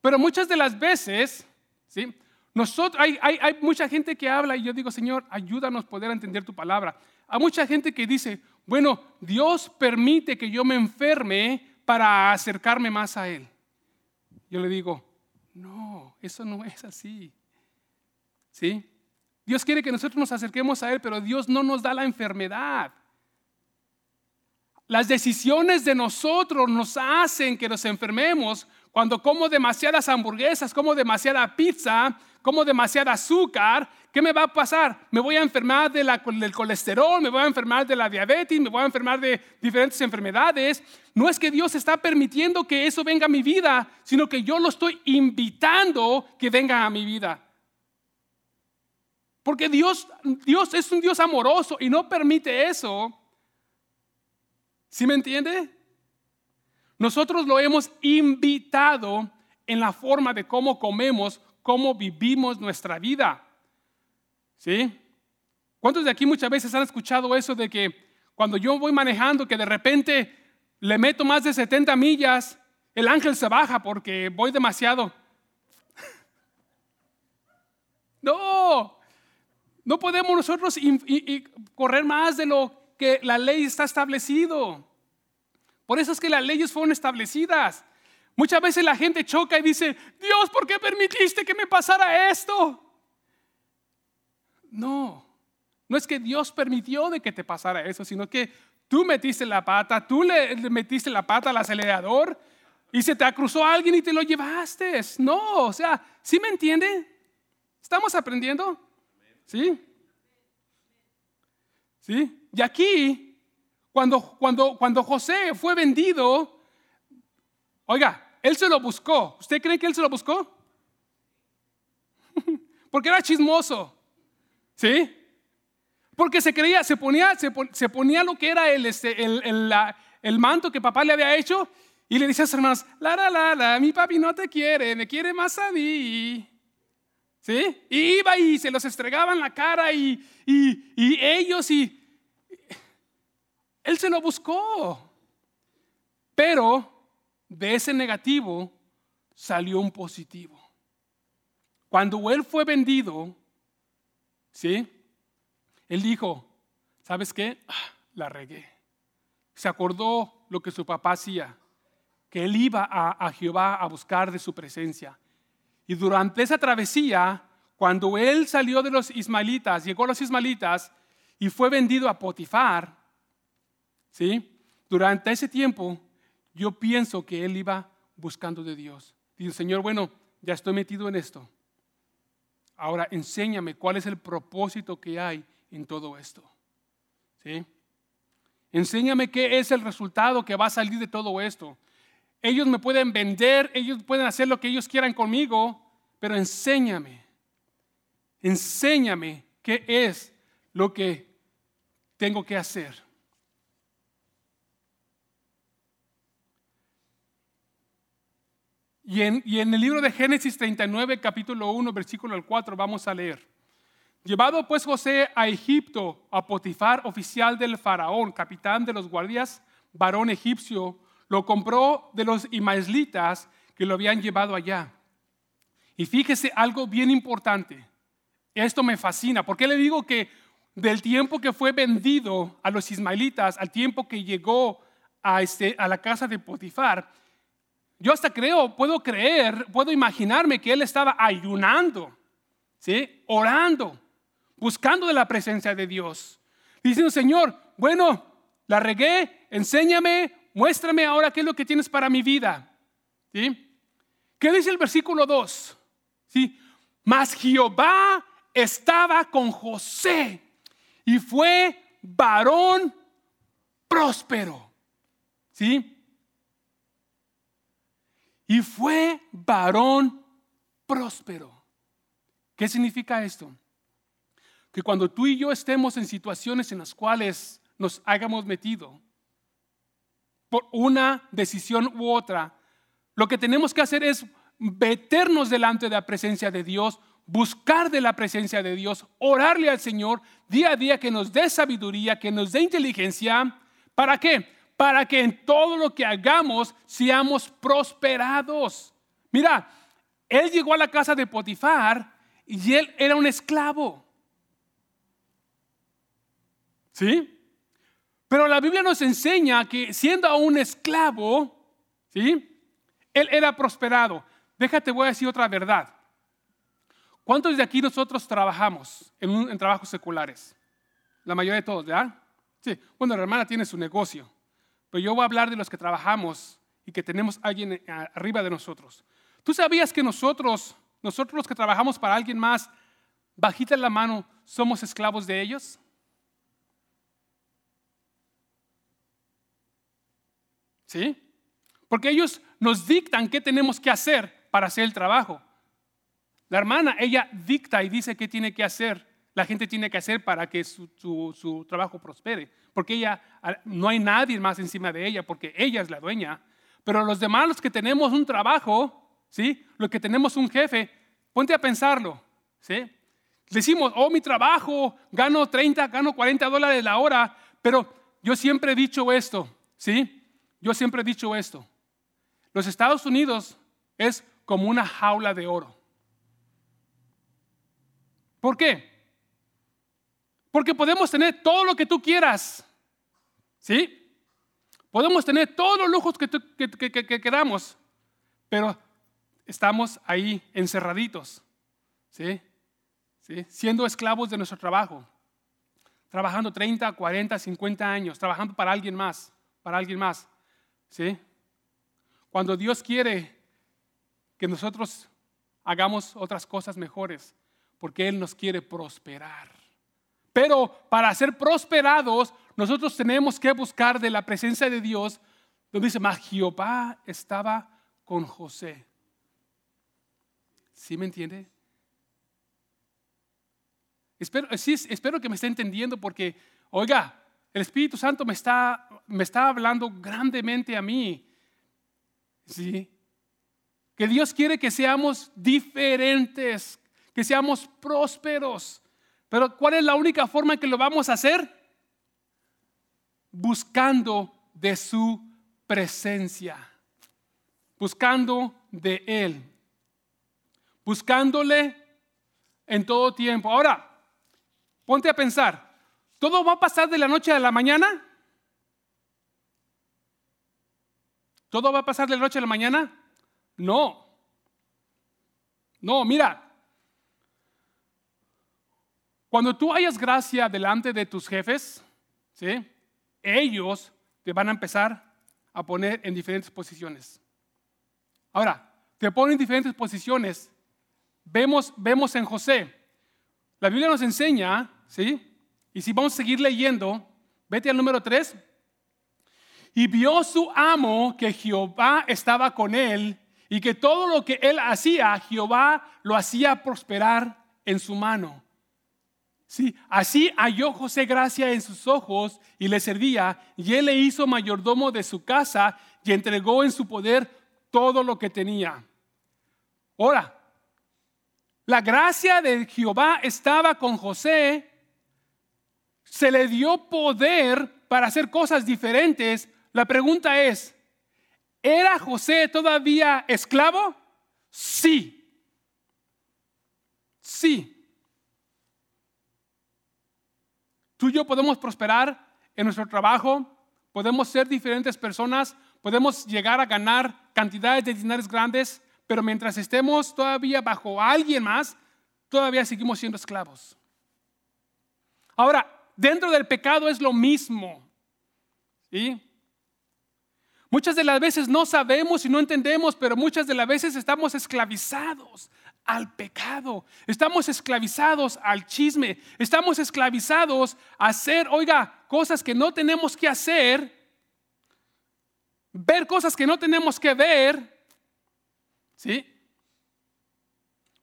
Pero muchas de las veces, ¿sí? Nosotros, hay, hay, hay, mucha gente que habla y yo digo, Señor, ayúdanos a poder entender tu palabra. Hay mucha gente que dice, bueno, Dios permite que yo me enferme para acercarme más a Él. Yo le digo, no, eso no es así. ¿Sí? Dios quiere que nosotros nos acerquemos a Él, pero Dios no nos da la enfermedad. Las decisiones de nosotros nos hacen que nos enfermemos cuando como demasiadas hamburguesas, como demasiada pizza, como demasiada azúcar, ¿qué me va a pasar? Me voy a enfermar de del colesterol, me voy a enfermar de la diabetes, me voy a enfermar de diferentes enfermedades. No es que Dios está permitiendo que eso venga a mi vida, sino que yo lo estoy invitando que venga a mi vida. Porque Dios, Dios es un Dios amoroso y no permite eso. ¿Sí me entiende? Nosotros lo hemos invitado en la forma de cómo comemos, cómo vivimos nuestra vida. ¿Sí? ¿Cuántos de aquí muchas veces han escuchado eso de que cuando yo voy manejando, que de repente le meto más de 70 millas, el ángel se baja porque voy demasiado? No, no podemos nosotros correr más de lo que la ley está establecido. Por eso es que las leyes fueron establecidas. Muchas veces la gente choca y dice, Dios, ¿por qué permitiste que me pasara esto? No, no es que Dios permitió de que te pasara eso, sino que tú metiste la pata, tú le, metiste la pata al acelerador y se te cruzó alguien y te lo llevaste. No, o sea, ¿sí me entiende? ¿Estamos aprendiendo? ¿Sí? ¿Sí? Y aquí, cuando, cuando, cuando José fue vendido, Oiga, él se lo buscó. ¿Usted cree que él se lo buscó? Porque era chismoso. ¿Sí? Porque se creía, se ponía, se, ponía lo que era el, este, el, manto que papá le había hecho y le dice a sus hermanos, la, la, la, mi papi no te quiere, me quiere más a mí. ¿Sí? Iba y se los estregaba en la cara y, y, y ellos y... Él se lo buscó. Pero de ese negativo salió un positivo. Cuando él fue vendido, ¿sí? Él dijo, ¿sabes qué? Ah, la regué. Se acordó lo que su papá hacía, que él iba a, a Jehová a buscar de su presencia. Y durante esa travesía, cuando él salió de los ismaelitas, llegó a los ismaelitas y fue vendido a Potifar, ¿sí? Durante ese tiempo, yo pienso que él iba buscando de Dios. Dice, Señor, bueno, ya estoy metido en esto. Ahora enséñame cuál es el propósito que hay en todo esto. ¿Sí? Enséñame qué es el resultado que va a salir de todo esto. Ellos me pueden vender, ellos pueden hacer lo que ellos quieran conmigo, pero enséñame. Enséñame qué es lo que tengo que hacer. Y en, el libro de Génesis 39, capítulo 1, versículo 4, vamos a leer. Llevado pues José a Egipto, a Potifar, oficial del faraón, capitán de los guardias, varón egipcio, lo compró de los ismaelitas que lo habían llevado allá. Y fíjese algo bien importante. Esto me fascina. ¿Por qué le digo que del tiempo que fue vendido a los ismaelitas al tiempo que llegó a, este, a la casa de Potifar, yo hasta creo, puedo creer, puedo imaginarme que él estaba ayunando, ¿sí? orando, buscando de la presencia de Dios. Diciendo, Señor, bueno, la regué, enséñame, muéstrame ahora qué es lo que tienes para mi vida. ¿Sí? ¿Qué dice el versículo 2? ¿Sí? Mas Jehová estaba con José y fue varón próspero. ¿Sí? Y fue varón próspero. ¿Qué significa esto? Que cuando tú y yo estemos en situaciones en las cuales nos hayamos metido por una decisión u otra, lo que tenemos que hacer es meternos delante de la presencia de Dios, buscar de la presencia de Dios, orarle al Señor día a día que nos dé sabiduría, que nos dé inteligencia. ¿Para qué? Para que en todo lo que hagamos seamos prosperados. Mira, él llegó a la casa de Potifar y él era un esclavo. ¿Sí? Pero la Biblia nos enseña que siendo un esclavo, ¿sí? Él era prosperado. Déjate, voy a decir otra verdad. ¿Cuántos de aquí nosotros trabajamos en, trabajos seculares? La mayoría de todos, ¿verdad? Sí. Bueno, la hermana tiene su negocio. Pero yo voy a hablar de los que trabajamos y que tenemos alguien eh, arriba de nosotros. ¿Tú sabías que nosotros, nosotros los que trabajamos para alguien más, bajita la mano, somos esclavos de ellos? ¿Sí? Porque ellos nos dictan qué tenemos que hacer para hacer el trabajo. La hermana, ella dicta y dice qué tiene que hacer, la gente tiene que hacer para que su, trabajo prospere. Porque ella, no hay nadie más encima de ella, porque ella es la dueña. Pero los demás, los que tenemos un trabajo, ¿sí? Los que tenemos un jefe, ponte a pensarlo, ¿sí? Decimos, oh, mi trabajo, gano 30, gano 40 dólares la hora, pero yo siempre he dicho esto, ¿sí? Yo siempre he dicho esto. Los Estados Unidos es como una jaula de oro. ¿Por qué? Porque podemos tener todo lo que tú quieras. ¿Sí? Podemos tener todos los lujos que, queramos, pero estamos ahí encerraditos. ¿Sí? ¿Sí? Siendo esclavos de nuestro trabajo. Trabajando 30, 40, 50 años, trabajando para alguien más, para alguien más. ¿Sí? Cuando Dios quiere que nosotros hagamos otras cosas mejores, porque Él nos quiere prosperar. Pero para ser prosperados, nosotros tenemos que buscar de la presencia de Dios, donde dice, más Jehová estaba con José. ¿Sí me entiende? Espero, sí, espero que me esté entendiendo porque, oiga, el Espíritu Santo me está, me está hablando grandemente a mí. ¿Sí? Que Dios quiere que seamos diferentes, que seamos prósperos. Pero ¿cuál es la única forma en que lo vamos a hacer? Buscando de su presencia, buscando de Él, buscándole en todo tiempo. Ahora, ponte a pensar, ¿todo va a pasar de la noche a la mañana? ¿Todo va a pasar de la noche a la mañana? No. No, mira, cuando tú hayas gracia delante de tus jefes, ¿sí? ellos te van a empezar a poner en diferentes posiciones. Ahora, te ponen en diferentes posiciones. Vemos, vemos en José. La Biblia nos enseña, ¿sí? Y si vamos a seguir leyendo, vete al número 3. Y vio su amo que Jehová estaba con él y que todo lo que él hacía, Jehová lo hacía prosperar en su mano. Sí, así halló José gracia en sus ojos y le servía, y él le hizo mayordomo de su casa y entregó en su poder todo lo que tenía. Ahora, la gracia de Jehová estaba con José, se le dio poder para hacer cosas diferentes. La pregunta es, ¿era José todavía esclavo? Sí. Sí. Tú y yo podemos prosperar en nuestro trabajo, podemos ser diferentes personas, podemos llegar a ganar cantidades de dinero grandes, pero mientras estemos todavía bajo alguien más, todavía seguimos siendo esclavos. Ahora, dentro del pecado es lo mismo. ¿sí? Muchas de las veces no sabemos y no entendemos, pero muchas de las veces estamos esclavizados al pecado. Estamos esclavizados al chisme. Estamos esclavizados a hacer, oiga, cosas que no tenemos que hacer, ver cosas que no tenemos que ver. ¿Sí?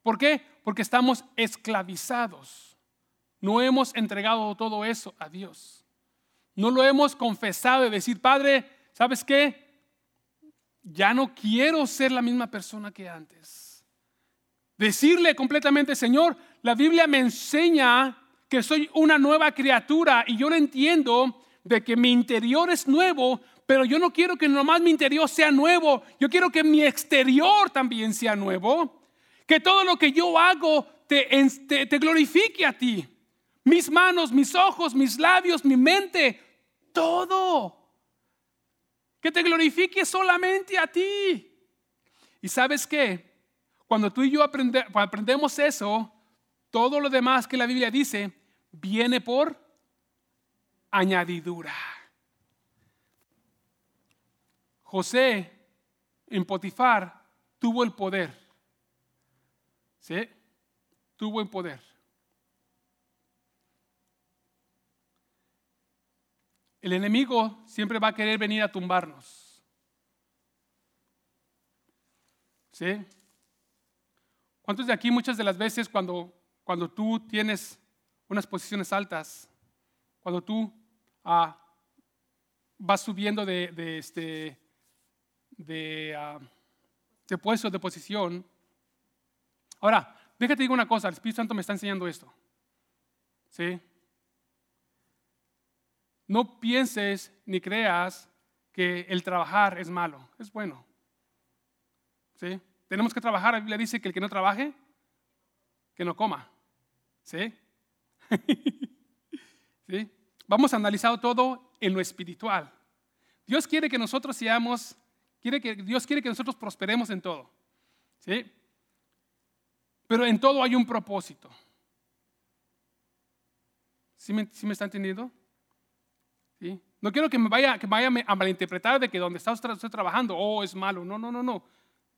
¿Por qué? Porque estamos esclavizados. No hemos entregado todo eso a Dios. No lo hemos confesado y decir, Padre, ¿sabes qué? Ya no quiero ser la misma persona que antes. Decirle completamente, Señor, la Biblia me enseña que soy una nueva criatura y yo lo entiendo de que mi interior es nuevo, pero yo no quiero que nomás mi interior sea nuevo, yo quiero que mi exterior también sea nuevo, que todo lo que yo hago te, glorifique a ti. Mis manos, mis ojos, mis labios, mi mente, todo. Que te glorifique solamente a ti. ¿Y sabes qué? Cuando tú y yo aprendemos eso, todo lo demás que la Biblia dice viene por añadidura. José en Potifar tuvo el poder. ¿Sí? Tuvo el poder. El enemigo siempre va a querer venir a tumbarnos. ¿Sí? ¿Cuántos de aquí muchas de las veces cuando, cuando tú tienes unas posiciones altas, cuando tú ah, vas subiendo de, de este, de, uh, de puesto, de posición. Ahora, déjate digo una cosa, el Espíritu Santo me está enseñando esto. ¿Sí? No pienses ni creas que el trabajar es malo, es bueno. ¿Sí? Tenemos que trabajar, la Biblia dice que el que no trabaje, que no coma. ¿Sí? ¿Sí? Vamos a analizar todo en lo espiritual. Dios quiere que nosotros seamos, quiere que, Dios quiere que nosotros prosperemos en todo. ¿Sí? Pero en todo hay un propósito. ¿Sí me, me está entendiendo? ¿Sí? No quiero que me vaya, que vaya a malinterpretar de que donde está usted trabajando, oh, es malo. No, no, no, no.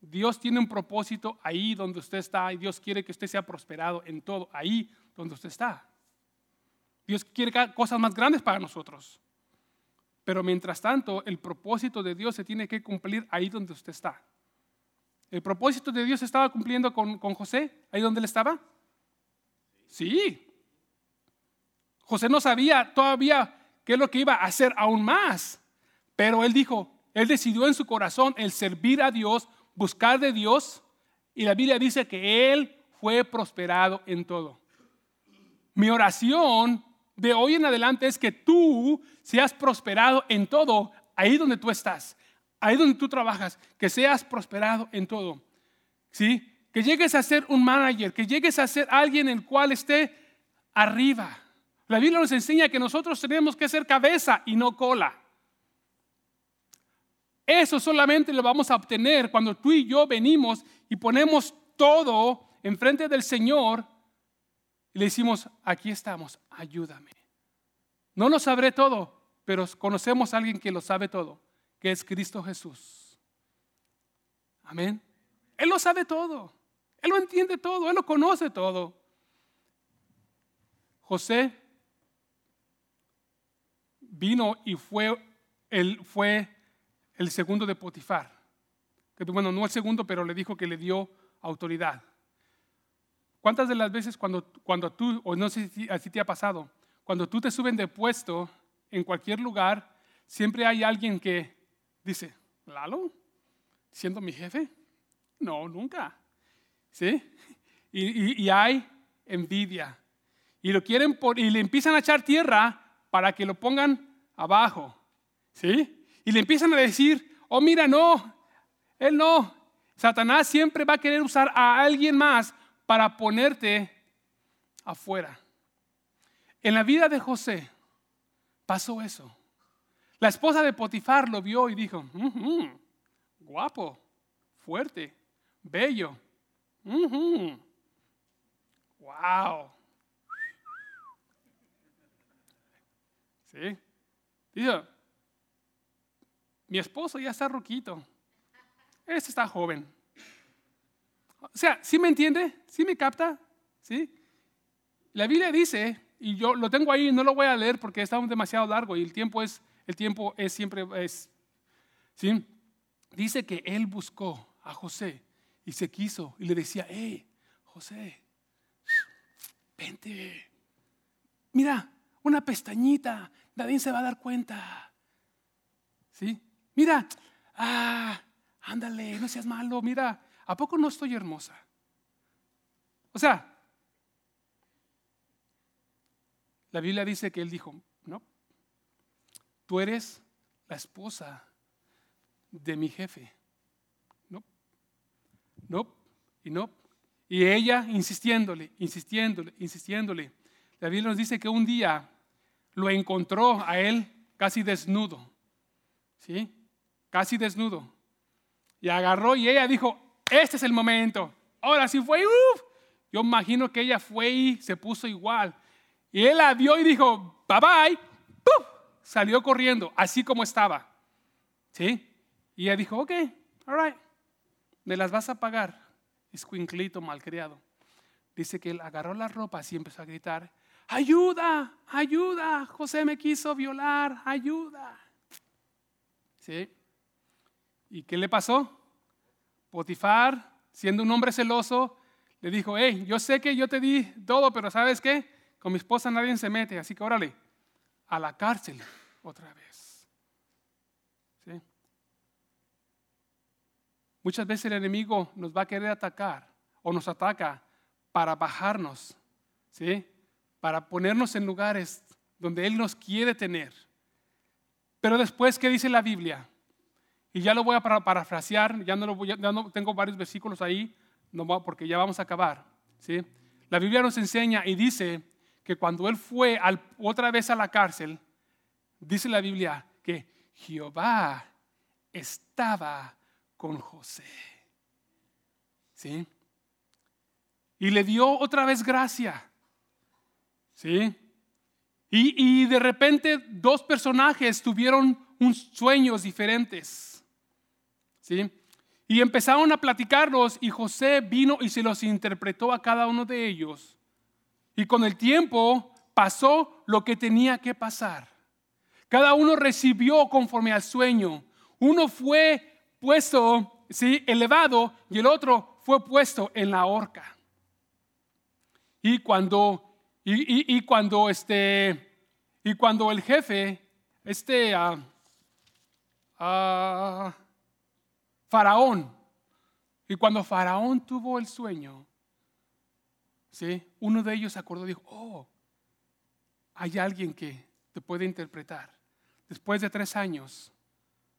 Dios tiene un propósito ahí donde usted está y Dios quiere que usted sea prosperado en todo, ahí donde usted está. Dios quiere cosas más grandes para nosotros. Pero mientras tanto, el propósito de Dios se tiene que cumplir ahí donde usted está. ¿El propósito de Dios estaba cumpliendo con, con José, ahí donde él estaba? Sí. José no sabía todavía qué es lo que iba a hacer aún más. Pero él dijo, él decidió en su corazón el servir a Dios, buscar de Dios. Y la Biblia dice que él fue prosperado en todo. Mi oración de hoy en adelante es que tú seas prosperado en todo, ahí donde tú estás, ahí donde tú trabajas, que seas prosperado en todo. ¿Sí? Que llegues a ser un manager, que llegues a ser alguien el cual esté arriba. La Biblia nos enseña que nosotros tenemos que ser cabeza y no cola. Eso solamente lo vamos a obtener cuando tú y yo venimos y ponemos todo enfrente del Señor y le decimos, aquí estamos, ayúdame. No lo sabré todo, pero conocemos a alguien que lo sabe todo, que es Cristo Jesús. Amén. Él lo sabe todo. Él lo entiende todo. Él lo conoce todo. José vino y fue el, fue el segundo de Potifar. Que, bueno, no el segundo, pero le dijo que le dio autoridad. ¿Cuántas de las veces cuando, cuando tú, o no sé si así te ha pasado, cuando tú te suben de puesto en cualquier lugar, siempre hay alguien que dice, Lalo, siendo mi jefe? No, nunca. ¿Sí? Y, hay envidia. Y lo quieren por, y le empiezan a echar tierra para que lo pongan abajo. ¿Sí? Y le empiezan a decir, oh mira, no, él no. Satanás siempre va a querer usar a alguien más para ponerte afuera. En la vida de José pasó eso. La esposa de Potifar lo vio y dijo, guapo, fuerte, bello. Wow. ¿Sí? Dijo, mi esposo ya está roquito. Este está joven. O sea, ¿sí me entiende? ¿Sí me capta? ¿Sí? La Biblia dice, y yo lo tengo ahí, no lo voy a leer porque está demasiado largo y el tiempo es, el tiempo es siempre, es, ¿sí? Dice que él buscó a José y y se quiso y le decía, hey, José, vente, mira, una pestañita, nadie se va a dar cuenta. ¿Sí? Mira, ah, ándale, no seas malo, mira, ¿a poco no estoy hermosa? O sea, la Biblia dice que él dijo, no, tú eres la esposa de mi jefe. No, no, y no. Y ella insistiéndole, insistiéndole, insistiéndole. La Biblia nos dice que un día lo encontró a él casi desnudo. ¿Sí? Casi desnudo. Y agarró y ella dijo, este es el momento. Ahora sí fue, yo imagino que ella fue y se puso igual. Y él la vio y dijo, bye bye. Salió corriendo, así como estaba. ¿Sí? Y ella dijo, ok, all right, me las vas a pagar. Escuinclito malcriado. Dice que él agarró las ropas y empezó a gritar, ayuda, ayuda, José me quiso violar, ayuda. ¿Sí? ¿Y qué le pasó? Potifar, siendo un hombre celoso, le dijo, hey, yo sé que yo te di todo, pero ¿sabes qué? Con mi esposa nadie se mete, así que órale, a la cárcel otra vez. ¿Sí? Muchas veces el enemigo nos va a querer atacar o nos ataca para bajarnos, ¿sí? para ponernos en lugares donde Él nos quiere tener. Pero después, ¿qué dice la Biblia? Y ya lo voy a parafrasear, ya no, lo voy, ya no tengo varios versículos ahí, porque ya vamos a acabar. ¿sí? La Biblia nos enseña y dice que cuando él fue otra vez a la cárcel, dice la Biblia que Jehová estaba con José. ¿Sí? Y le dio otra vez gracia. ¿Sí? Y, y de repente dos personajes tuvieron unos sueños diferentes. Y empezaron a platicarlos y José vino y se los interpretó a cada uno de ellos. Y con el tiempo pasó lo que tenía que pasar. Cada uno recibió conforme al sueño. Uno fue puesto, sí, elevado y el otro fue puesto en la horca. Y cuando, y, cuando este, y cuando el jefe, este, uh, Faraón. Y cuando Faraón tuvo el sueño, ¿sí? uno de ellos acordó y dijo, oh, hay alguien que te puede interpretar. Después de tres años,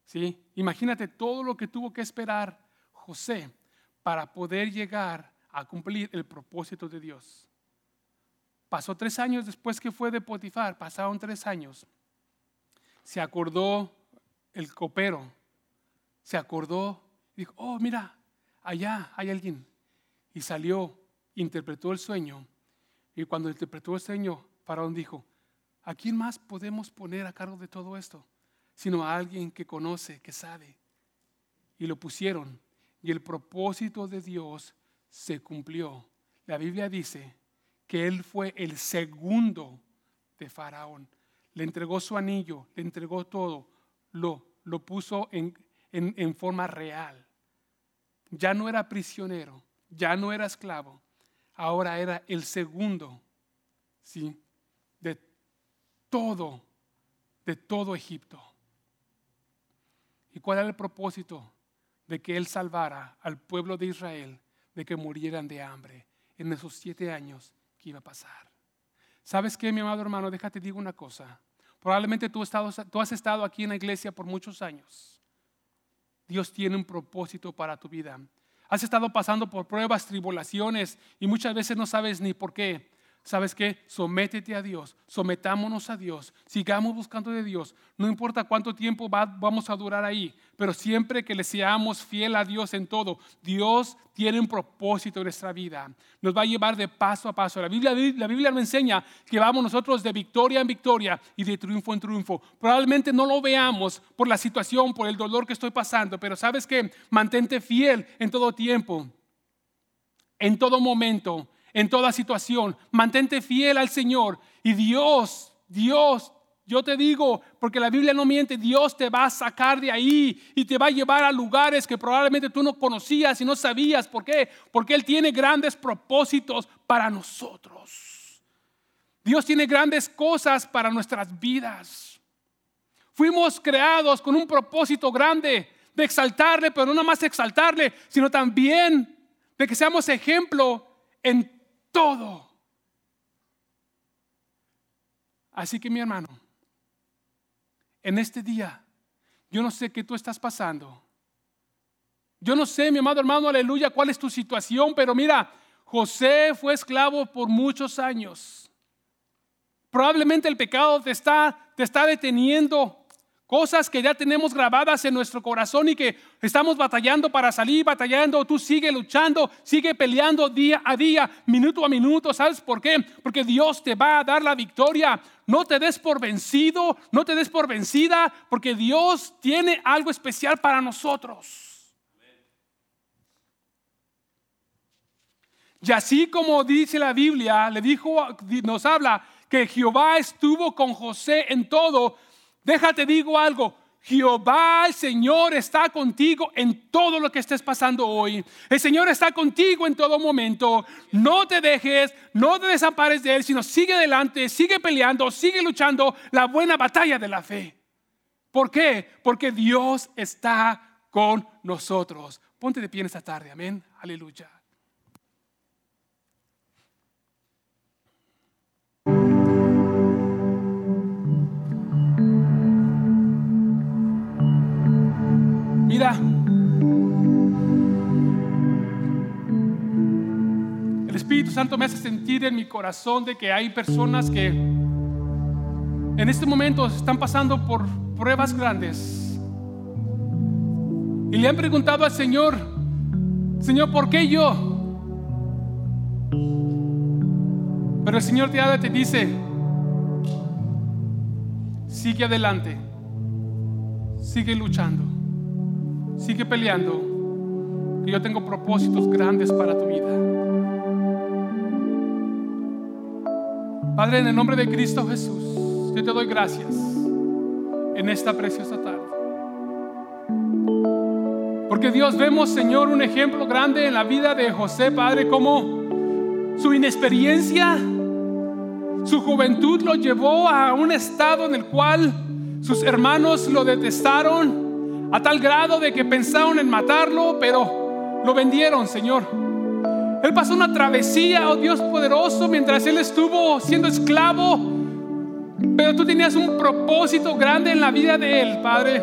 ¿sí? imagínate todo lo que tuvo que esperar José para poder llegar a cumplir el propósito de Dios. Pasó tres años después que fue de Potifar, pasaron tres años. Se acordó el copero se acordó, dijo, oh, mira, allá hay alguien. Y salió, interpretó el sueño. Y cuando interpretó el sueño, Faraón dijo, ¿a quién más podemos poner a cargo de todo esto? Sino a alguien que conoce, que sabe. Y lo pusieron. Y el propósito de Dios se cumplió. La Biblia dice que él fue el segundo de Faraón. Le entregó su anillo, le entregó todo, lo, lo puso en, en, forma real. Ya no era prisionero, ya no era esclavo, ahora era el segundo, ¿sí? De todo, de todo Egipto. ¿Y cuál era el propósito? De que Él salvara al pueblo de Israel de que murieran de hambre en esos siete años que iba a pasar. ¿Sabes qué, mi amado hermano? Déjate digo una cosa. Probablemente tú, tú has estado aquí en la iglesia por muchos años. Dios tiene un propósito para tu vida. Has estado pasando por pruebas, tribulaciones y muchas veces no sabes ni por qué. ¿Sabes qué? Sométete a Dios, sometámonos a Dios, sigamos buscando de Dios. No importa cuánto tiempo vamos a durar ahí, pero siempre que le seamos fiel a Dios en todo, Dios tiene un propósito en nuestra vida. Nos va a llevar de paso a paso. La Biblia, la Biblia nos enseña que vamos nosotros de victoria en victoria y de triunfo en triunfo. Probablemente no lo veamos por la situación, por el dolor que estoy pasando, pero sabes que mantente fiel en todo tiempo, en todo momento en toda situación. Mantente fiel al Señor y Dios, Dios Yo te digo, porque la Biblia no miente, Dios te va a sacar de ahí y te va a llevar a lugares que probablemente tú no conocías y no sabías. ¿Por qué? Porque Él tiene grandes propósitos para nosotros. Dios tiene grandes cosas para nuestras vidas. Fuimos creados con un propósito grande de exaltarle, pero no nada más exaltarle, sino también de que seamos ejemplo en todo. Así que mi hermano, en este día, yo no sé qué tú estás pasando. Yo no sé, mi amado hermano, aleluya, cuál es tu situación, pero mira, José fue esclavo por muchos años. Probablemente el pecado te está, te está deteniendo. Cosas que ya tenemos grabadas en nuestro corazón y que estamos batallando para salir, batallando. Tú sigue luchando, sigue peleando día a día, minuto a minuto. ¿Sabes por qué? Porque Dios te va a dar la victoria. No te des por vencido, no te des por vencida, porque Dios tiene algo especial para nosotros. Y así como dice la Biblia, le dijo, nos habla que Jehová estuvo con José en todo Déjate digo algo, Jehová, el Señor, está contigo en todo lo que estés pasando hoy. El Señor está contigo en todo momento. No te dejes, no te desampares de Él, sino sigue adelante, sigue peleando, sigue luchando la buena batalla de la fe. ¿Por qué? Porque Dios está con nosotros. Ponte de pie en esta tarde, amén. Aleluya. Mira, el Espíritu Santo me hace sentir en mi corazón de que hay personas que en este momento están pasando por pruebas grandes. Y le han preguntado al Señor, Señor, ¿por qué yo? Pero el Señor te, te dice, sigue adelante, sigue luchando. Sigue peleando, que yo tengo propósitos grandes para tu vida. Padre, en el nombre de Cristo Jesús, yo te doy gracias en esta preciosa tarde. Porque Dios vemos, Señor, un ejemplo grande en la vida de José, Padre, como su inexperiencia, su juventud lo llevó a un estado en el cual sus hermanos lo detestaron, a tal grado de que pensaron en matarlo, pero lo vendieron, Señor. Él pasó una travesía, oh Dios poderoso, mientras él estuvo siendo esclavo, pero tú tenías un propósito grande en la vida de él, Padre.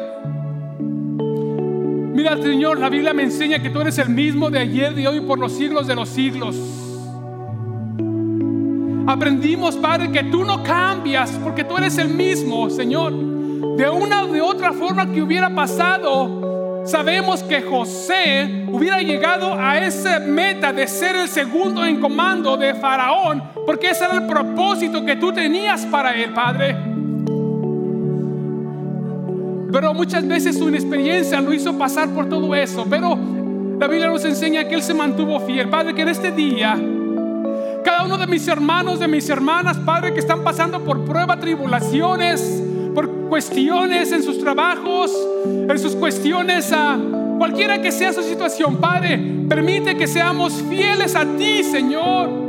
Mira, Señor, la Biblia me enseña que tú eres el mismo de ayer, de hoy, por los siglos de los siglos. Aprendimos, Padre, que tú no cambias, porque tú eres el mismo, Señor de una o de otra forma que hubiera pasado, sabemos que José hubiera llegado a esa meta de ser el segundo en comando de Faraón, porque ese era el propósito que tú tenías para él, Padre. Pero muchas veces su inexperiencia lo hizo pasar por todo eso. Pero la Biblia nos enseña que él se mantuvo fiel. Padre, que en este día, cada uno de mis hermanos, de mis hermanas, Padre, que están pasando por pruebas, tribulaciones, cuestiones en sus trabajos, en sus cuestiones a cualquiera que sea su situación. Padre, permite que seamos fieles a ti, Señor.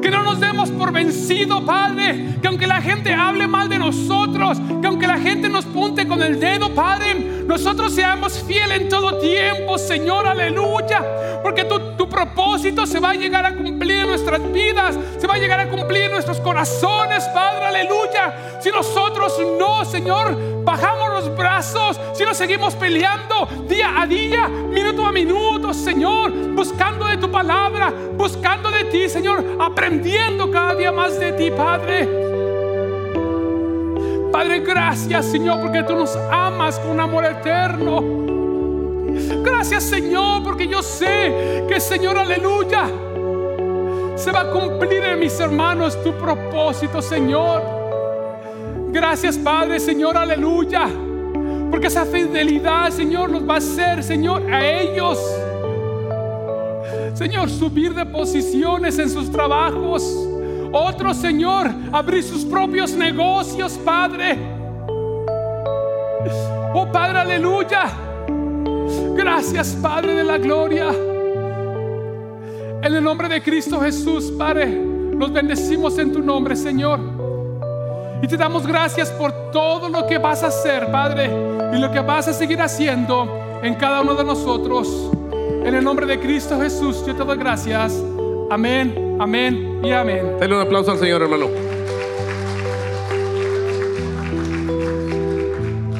Que no nos demos por vencido, Padre. Que aunque la gente hable mal de nosotros, que aunque la gente nos punte con el dedo, Padre, nosotros seamos fieles en todo tiempo, Señor, aleluya. Porque tu, tu propósito se va a llegar a cumplir en nuestras vidas, se va a llegar a cumplir en nuestros corazones, Padre, aleluya. Si nosotros no, Señor, bajamos los brazos, si nos seguimos peleando día a día, minuto a minuto, Señor, buscando de tu palabra, buscando de ti, Señor, aprendiendo cada día más de ti, Padre. Padre, gracias, Señor, porque tú nos amas con amor eterno. Gracias, Señor, porque yo sé que, Señor, aleluya, se va a cumplir en mis hermanos tu propósito, Señor. Gracias, Padre, Señor, aleluya. Porque esa fidelidad, Señor, nos va a hacer, Señor, a ellos Señor, subir de posiciones en sus trabajos. Otro, Señor, abrir sus propios negocios, Padre. Oh Padre, aleluya. Gracias, Padre de la gloria. En el nombre de Cristo Jesús, Padre, los bendecimos en tu nombre, Señor. Y te damos gracias por todo lo que vas a hacer, Padre, y lo que vas a seguir haciendo en cada uno de nosotros. En el nombre de Cristo Jesús, yo te doy gracias. Amén, amén y amén. Dale un aplauso al Señor, hermano.